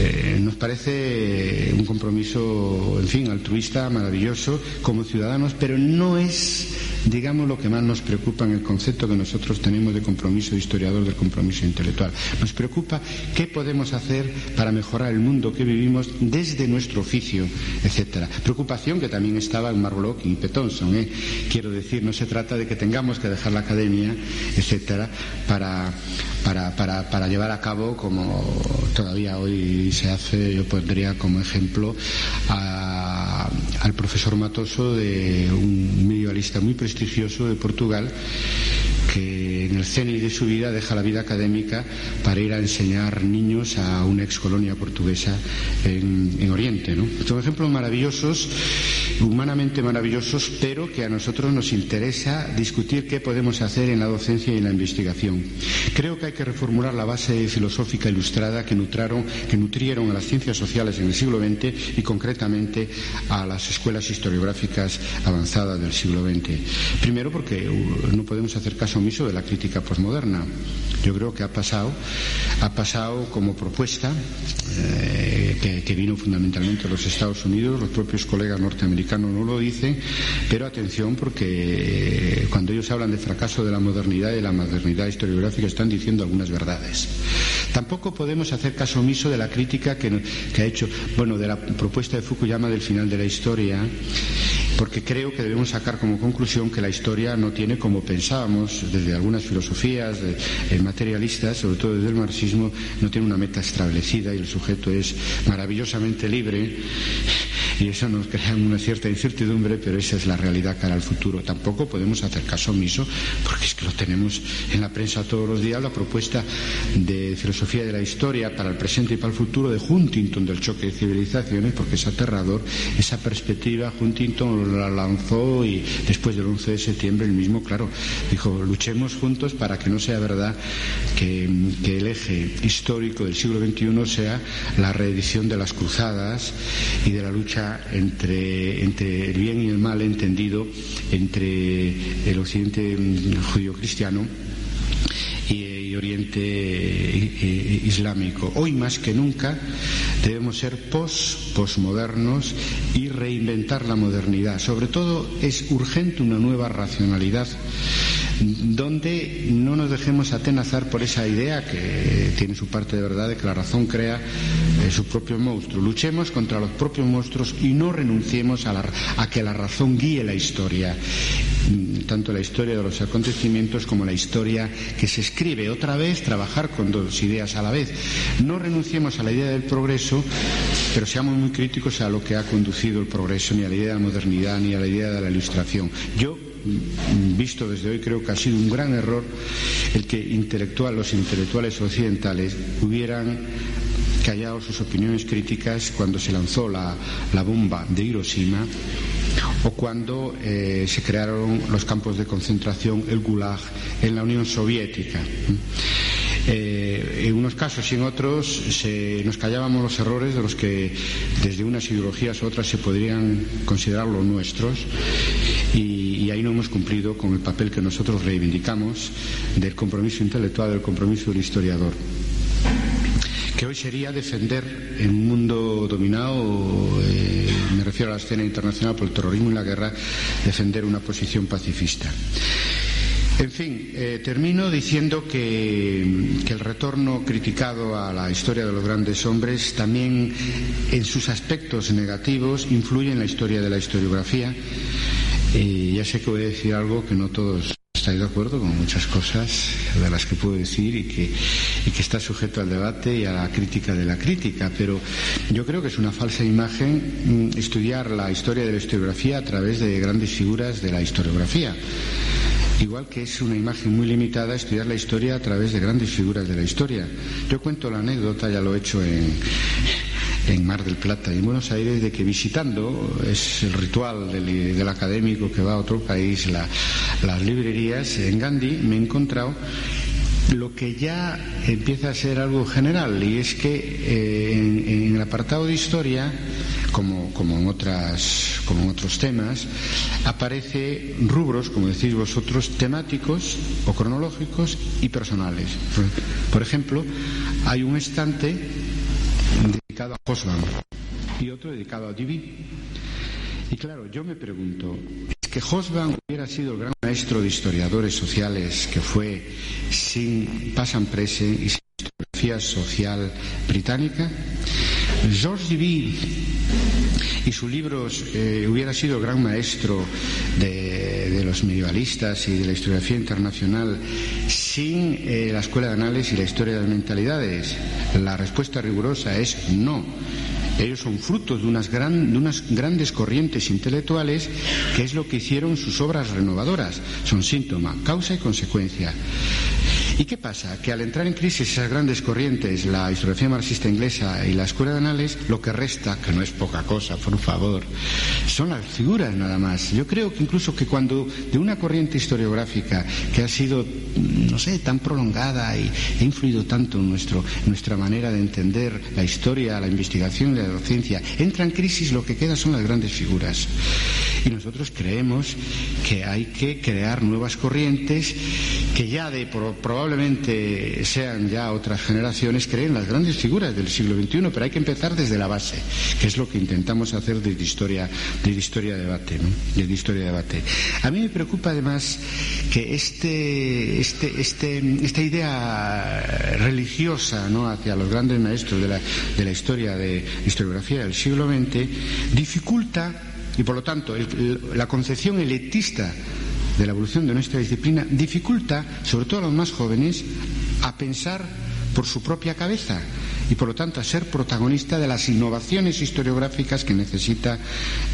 Eh, nos parece un compromiso, en fin, altruista, maravilloso como ciudadanos, pero no es digamos lo que más nos preocupa en el concepto que nosotros tenemos de compromiso historiador, del compromiso intelectual. Nos preocupa qué podemos hacer para mejorar el mundo que vivimos desde nuestro oficio, etcétera. Preocupación que también estaba en Marlock y Petonson. ¿eh? Quiero decir, no se trata de que tengamos que dejar la academia, etcétera, para, para, llevar a cabo, como todavía hoy se hace, yo pondría como ejemplo al profesor Matoso de un medialista muy prestigioso de Portugal que en el cenit de su vida deja la vida académica para ir a enseñar niños a una ex colonia portuguesa en, Oriente. ¿no? Son ejemplos maravillosos, humanamente maravillosos, pero que a nosotros nos interesa discutir qué podemos hacer en la docencia y en la investigación. Creo que hay que reformular la base filosófica ilustrada que, nutraron, que nutrieron a las ciencias sociales en el siglo XX y concretamente a las escuelas historiográficas avanzadas del siglo XX. Primero porque uh, no podemos hacer caso de la crítica posmoderna. Yo creo que ha pasado, ha pasado como propuesta eh, que, vino fundamentalmente de los Estados Unidos, los propios colegas norteamericanos no lo dicen, pero atención porque cuando ellos hablan de fracaso de la modernidad y de la modernidad historiográfica están diciendo algunas verdades. Tampoco podemos hacer caso omiso de la crítica que, que ha hecho, bueno, de la propuesta de Fukuyama del final de la historia porque creo que debemos sacar como conclusión que la historia no tiene, como pensábamos desde algunas filosofías eh, materialistas, sobre todo desde el marxismo, no tiene una meta establecida y el sujeto es maravillosamente libre y eso nos crea una cierta incertidumbre, pero esa es la realidad cara al futuro. Tampoco podemos hacer caso omiso, porque es que lo tenemos en la prensa todos los días, la propuesta de filosofía de la historia para el presente y para el futuro de Huntington del choque de civilizaciones, porque es aterrador esa perspectiva. Huntington la lanzó y después del 11 de septiembre el mismo, claro, dijo, luchemos juntos para que no sea verdad que, que el eje histórico del siglo XXI sea la reedición de las cruzadas y de la lucha entre, entre el bien y el mal entendido entre el occidente judío-cristiano y, Oriente Islámico. Hoy más que nunca debemos ser post, posmodernos y reinventar la modernidad. Sobre todo es urgente una nueva racionalidad donde no nos dejemos atenazar por esa idea que tiene su parte de verdad de que la razón crea eh, su propio monstruo. Luchemos contra los propios monstruos y no renunciemos a, a que la razón guíe la historia mm, tanto la historia de los acontecimientos como la historia que se escribe. Otra vez, trabajar con dos ideas a la vez. No renunciemos a la idea del progreso, pero seamos muy críticos a lo que ha conducido el progreso, ni a la idea de la modernidad, ni a la idea de la ilustración. Yo visto desde hoy, creo que ha sido un gran error el que los intelectuales occidentales hubieran callado sus opiniones críticas cuando se lanzó la, bomba de Hiroshima o cuando eh, se crearon los campos de concentración, el Gulag, en la Unión Soviética. Eh, en unos casos y en otros nos callábamos los errores de los que desde unas ideologías u otras se podrían considerar los nuestros y, ahí no hemos cumplido con el papel que nosotros reivindicamos del compromiso intelectual, del compromiso del historiador. que hoy sería defender en un mundo dominado, eh, refiero a la escena internacional por el terrorismo y la guerra, defender una posición pacifista. En fin, eh, termino diciendo que, el retorno criticado a la historia de los grandes hombres también en sus aspectos negativos influye en la historia de la historiografía. Y ya sé que voy a decir algo que no todos estáis de acuerdo con muchas cosas de las que puedo decir y que, y que está sujeto al debate y a la crítica de la crítica, pero yo creo que es una falsa imagen mm, estudiar la historia de la historiografía a través de grandes figuras de la historiografía. Igual que es una imagen muy limitada estudiar la historia a través de grandes figuras de la historia. Yo cuento la anécdota, ya lo he hecho en, en Mar del Plata y en Buenos Aires de que visitando, es el ritual del, académico que va a otro país, las librerías, en Gandhi me he encontrado lo que ya empieza a ser algo general y es que eh, en, el apartado de historia como, como, en otras, como en otros temas aparece rubros como decís vosotros temáticos o cronológicos y personales. Por ejemplo hay un estante dedicado a y otro dedicado a Divi y claro yo me pregunto que Hosban hubiera sido el gran maestro de historiadores sociales que fue sin Pasan Prese y sin historiografía social británica. Georges Duby y sus libros eh, hubiera sido gran maestro de, los medievalistas y de la historiografía internacional sin eh, la escuela de análisis y la historia de las mentalidades. La respuesta rigurosa es no. Ellos son frutos de unas grandes corrientes intelectuales que es lo que hicieron sus obras renovadoras. Son síntoma, causa y consecuencia. ¿Y qué pasa? Que al entrar en crisis esas grandes corrientes, la historiografía marxista inglesa y la escuela de análisis, lo que resta, que no es poca cosa, por favor, son las figuras nada más. Yo creo que incluso que cuando de una corriente historiográfica que ha sido, no sé, tan prolongada y ha influido tanto en, nuestro, nuestra manera de entender la historia, la investigación y la docencia, entra en crisis, lo que queda son las grandes figuras. Y nosotros creemos que hay que crear nuevas corrientes que ya de probablemente sean ya otras generaciones, creen las grandes figuras del siglo XXI, pero hay que empezar desde la base, que es lo que intentamos hacer desde historia, desde historia de debate, ¿no? Desde historia de debate. A mí me preocupa además que este, este, este, esta idea religiosa ¿no? hacia los grandes maestros de la, de la historia de historiografía del siglo XX dificulta y por lo tanto la concepción elitista de la evolución de nuestra disciplina dificulta, sobre todo a los más jóvenes, a pensar por su propia cabeza y por lo tanto a ser protagonista de las innovaciones historiográficas que necesita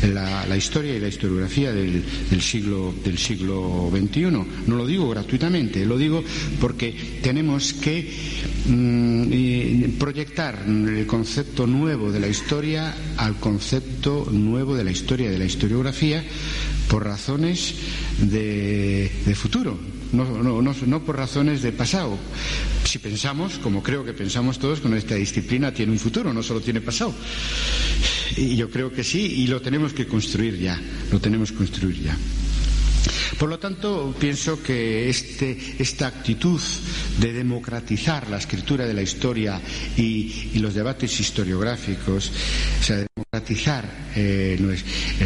la, historia y la historiografía del, siglo, del siglo XXI. No lo digo gratuitamente, lo digo porque tenemos que mm, proyectar el concepto nuevo de la historia al concepto nuevo de la historia de la historiografía por razones de, futuro, no, no, no, por razones de pasado. Si pensamos, como creo que pensamos todos, que nuestra disciplina tiene un futuro, no solo tiene pasado. Y yo creo que sí, y lo tenemos que construir ya, lo tenemos que construir ya. Por lo tanto, pienso que este, esta actitud de democratizar la escritura de la historia y, los debates historiográficos, o sea, democratizar eh,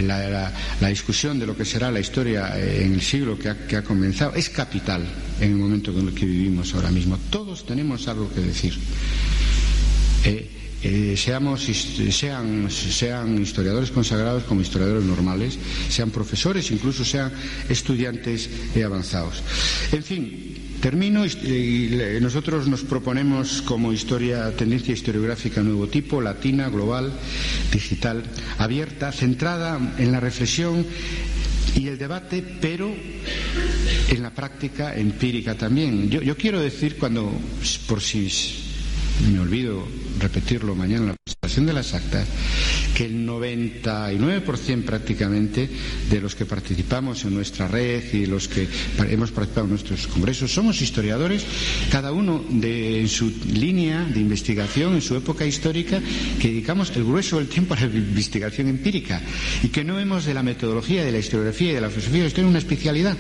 la, discusión de lo que será la historia eh, en el siglo que ha, comenzado, es capital en el momento en el que vivimos ahora mismo. Todos tenemos algo que decir. Eh, eh, seamos, sean, sean historiadores consagrados como historiadores normales, sean profesores, incluso sean estudiantes avanzados. En fin, Termino y, nosotros nos proponemos como historia, tendencia historiográfica nuevo tipo, latina, global, digital, abierta, centrada en la reflexión y el debate, pero en la práctica empírica también. Yo quiero decir cuando, por si me olvido repetirlo mañana en la presentación de las actas, que el 99% prácticamente de los que participamos en nuestra red y los que hemos participado en nuestros congresos somos historiadores, cada uno de, en su línea de investigación, en su época histórica, que dedicamos el grueso del tiempo a la investigación empírica y que no vemos de la metodología, de la historiografía y de la filosofía de la historia una especialidad.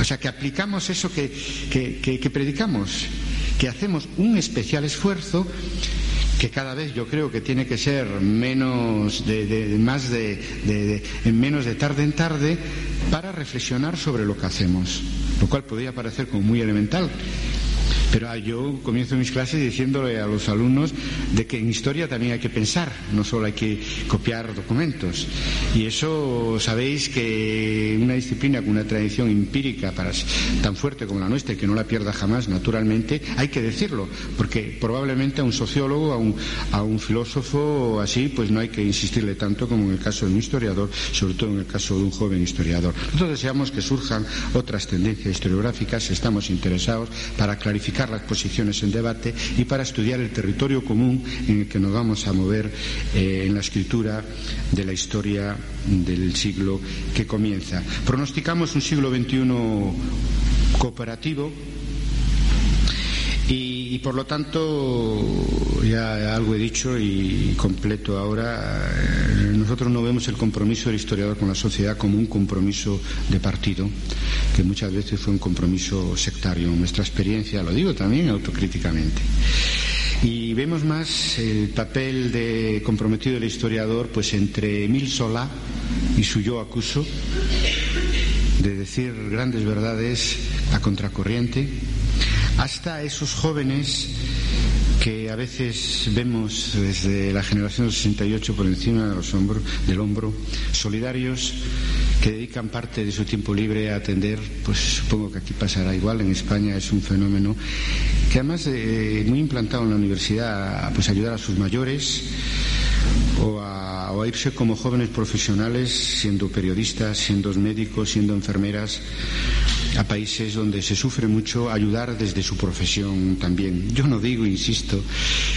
O sea, que aplicamos eso que predicamos que hacemos un especial esfuerzo que cada vez yo creo que tiene que ser menos de, más de, menos de tarde en tarde para reflexionar sobre lo que hacemos, lo cual podría parecer como muy elemental, pero yo comienzo mis clases diciéndole a los alumnos de que en historia también hay que pensar, no solo hay que copiar documentos. Y eso sabéis que una disciplina con una tradición empírica tan fuerte como la nuestra que no la pierda jamás, naturalmente, hay que decirlo, porque probablemente a un sociólogo, a un, a un filósofo así, pues no hay que insistirle tanto como en el caso de un historiador, sobre todo en el caso de un joven historiador. Nosotros deseamos que surjan otras tendencias historiográficas, estamos interesados para clarificar las posiciones en debate y para estudiar el territorio común en el que nos vamos a mover eh, en la escritura de la historia del siglo que comienza. Pronosticamos un siglo XXI cooperativo y, por lo tanto, ya algo he dicho y completo ahora, eh, nosotros no vemos el compromiso del historiador con la sociedad como un compromiso de partido, que muchas veces fue un compromiso sectario. Nuestra experiencia, lo digo también autocríticamente. Y vemos más el papel de comprometido del historiador pues entre Emil Solá y su yo acuso de decir grandes verdades a contracorriente hasta esos jóvenes que a veces vemos desde la generación del 68 por encima de los hombros, del hombro, solidarios que dedican parte de su tiempo libre a atender, pues supongo que aquí pasará igual, en España es un fenómeno que además eh, muy implantado en la universidad, pues ayudar a sus mayores o a, o a irse como jóvenes profesionales, siendo periodistas, siendo médicos, siendo enfermeras a países donde se sufre mucho, ayudar desde su profesión también. Yo no digo, insisto,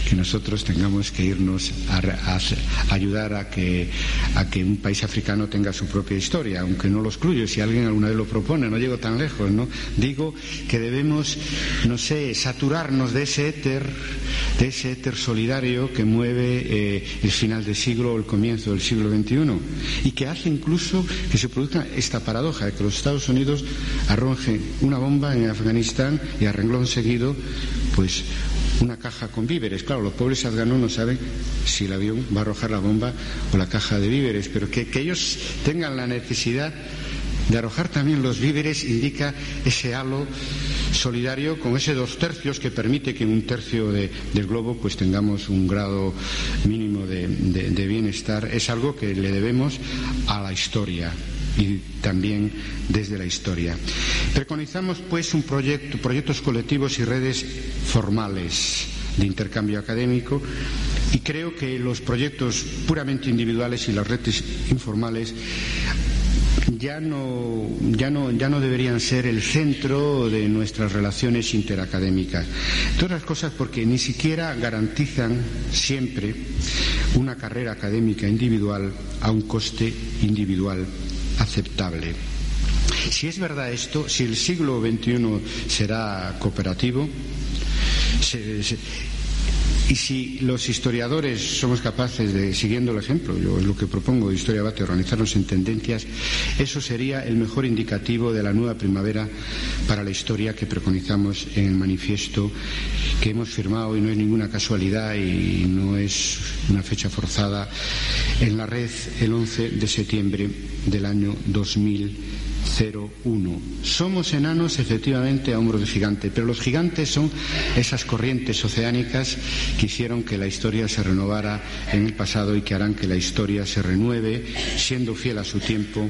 que nosotros tengamos que irnos a, ayudar a que, a que un país africano tenga su propia historia, aunque no lo excluyo, si alguien alguna vez lo propone, no llego tan lejos, ¿no? Digo que debemos, no sé, saturarnos de ese éter, de ese éter solidario que mueve eh, el final del siglo o el comienzo del siglo XXI y que hace incluso que se produzca esta paradoja de que los Estados Unidos arroje una bomba en Afganistán y a renglón seguido, pues una caja con víveres. Claro, los pobres afganos no saben si el avión va a arrojar la bomba o la caja de víveres, pero que, ellos tengan la necesidad de arrojar también los víveres indica ese halo solidario con ese dos tercios que permite que en un tercio del globo pues tengamos un grado mínimo de bienestar. Es algo que le debemos a la historia y también desde la historia. Preconizamos, pues, un proyecto, proyectos colectivos y redes formales de intercambio académico y creo que los proyectos puramente individuales y las redes informales ya no, ya no, ya no deberían ser el centro de nuestras relaciones interacadémicas. Todas las cosas porque ni siquiera garantizan siempre una carrera académica individual a un coste individual aceptable. Si es verdad esto, si el siglo XXI será cooperativo, y si los historiadores somos capaces de, siguiendo el ejemplo, yo es lo que propongo de Historia Bate, organizarnos en tendencias, eso sería el mejor indicativo de la nueva primavera para la historia que preconizamos en el manifiesto que hemos firmado. Y no es ninguna casualidad y no es una fecha forzada. En la red el 11 de septiembre del año 2001. Somos enanos efectivamente a hombro de gigante, pero los gigantes son esas corrientes oceánicas que hicieron que la historia se renovara en el pasado y que harán que la historia se renueve siendo fiel a su tiempo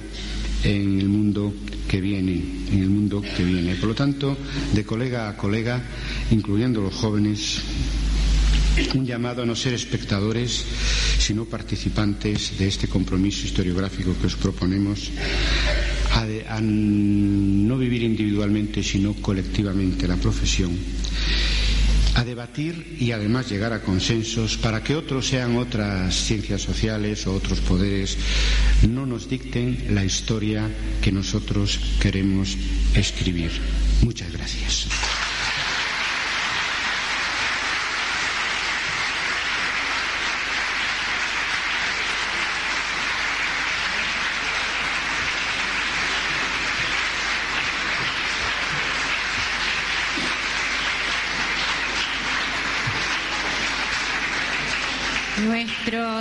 en el mundo que viene, en el mundo que viene. Por lo tanto, de colega a colega, incluyendo los jóvenes, un llamado a no ser espectadores, sino participantes de este compromiso historiográfico que os proponemos, a, no vivir individualmente, sino colectivamente la profesión a debatir y además llegar a consensos para que otros sean otras ciencias sociales o otros poderes no nos dicten la historia que nosotros queremos escribir. Muchas gracias.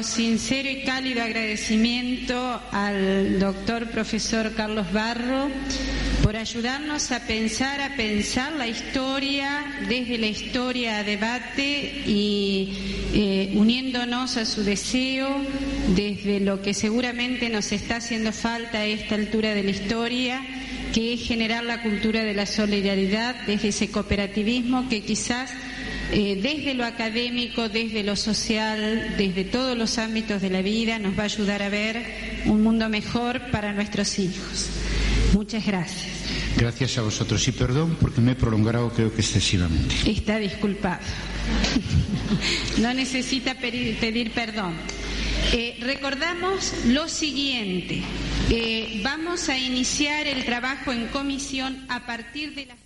Sincero y cálido agradecimiento al doctor profesor Carlos Barro por ayudarnos a pensar, a pensar la historia desde la historia a debate y eh, uniéndonos a su deseo desde lo que seguramente nos está haciendo falta a esta altura de la historia que es generar la cultura de la solidaridad desde ese cooperativismo que quizás eh, desde lo académico, desde lo social, desde todos los ámbitos de la vida, nos va a ayudar a ver un mundo mejor para nuestros hijos. Muchas gracias. Gracias a vosotros y perdón porque me he prolongado creo que excesivamente. Está disculpado. no necesita pedir, perdón. Eh, recordamos lo siguiente. Eh, vamos a iniciar el trabajo en comisión a partir de las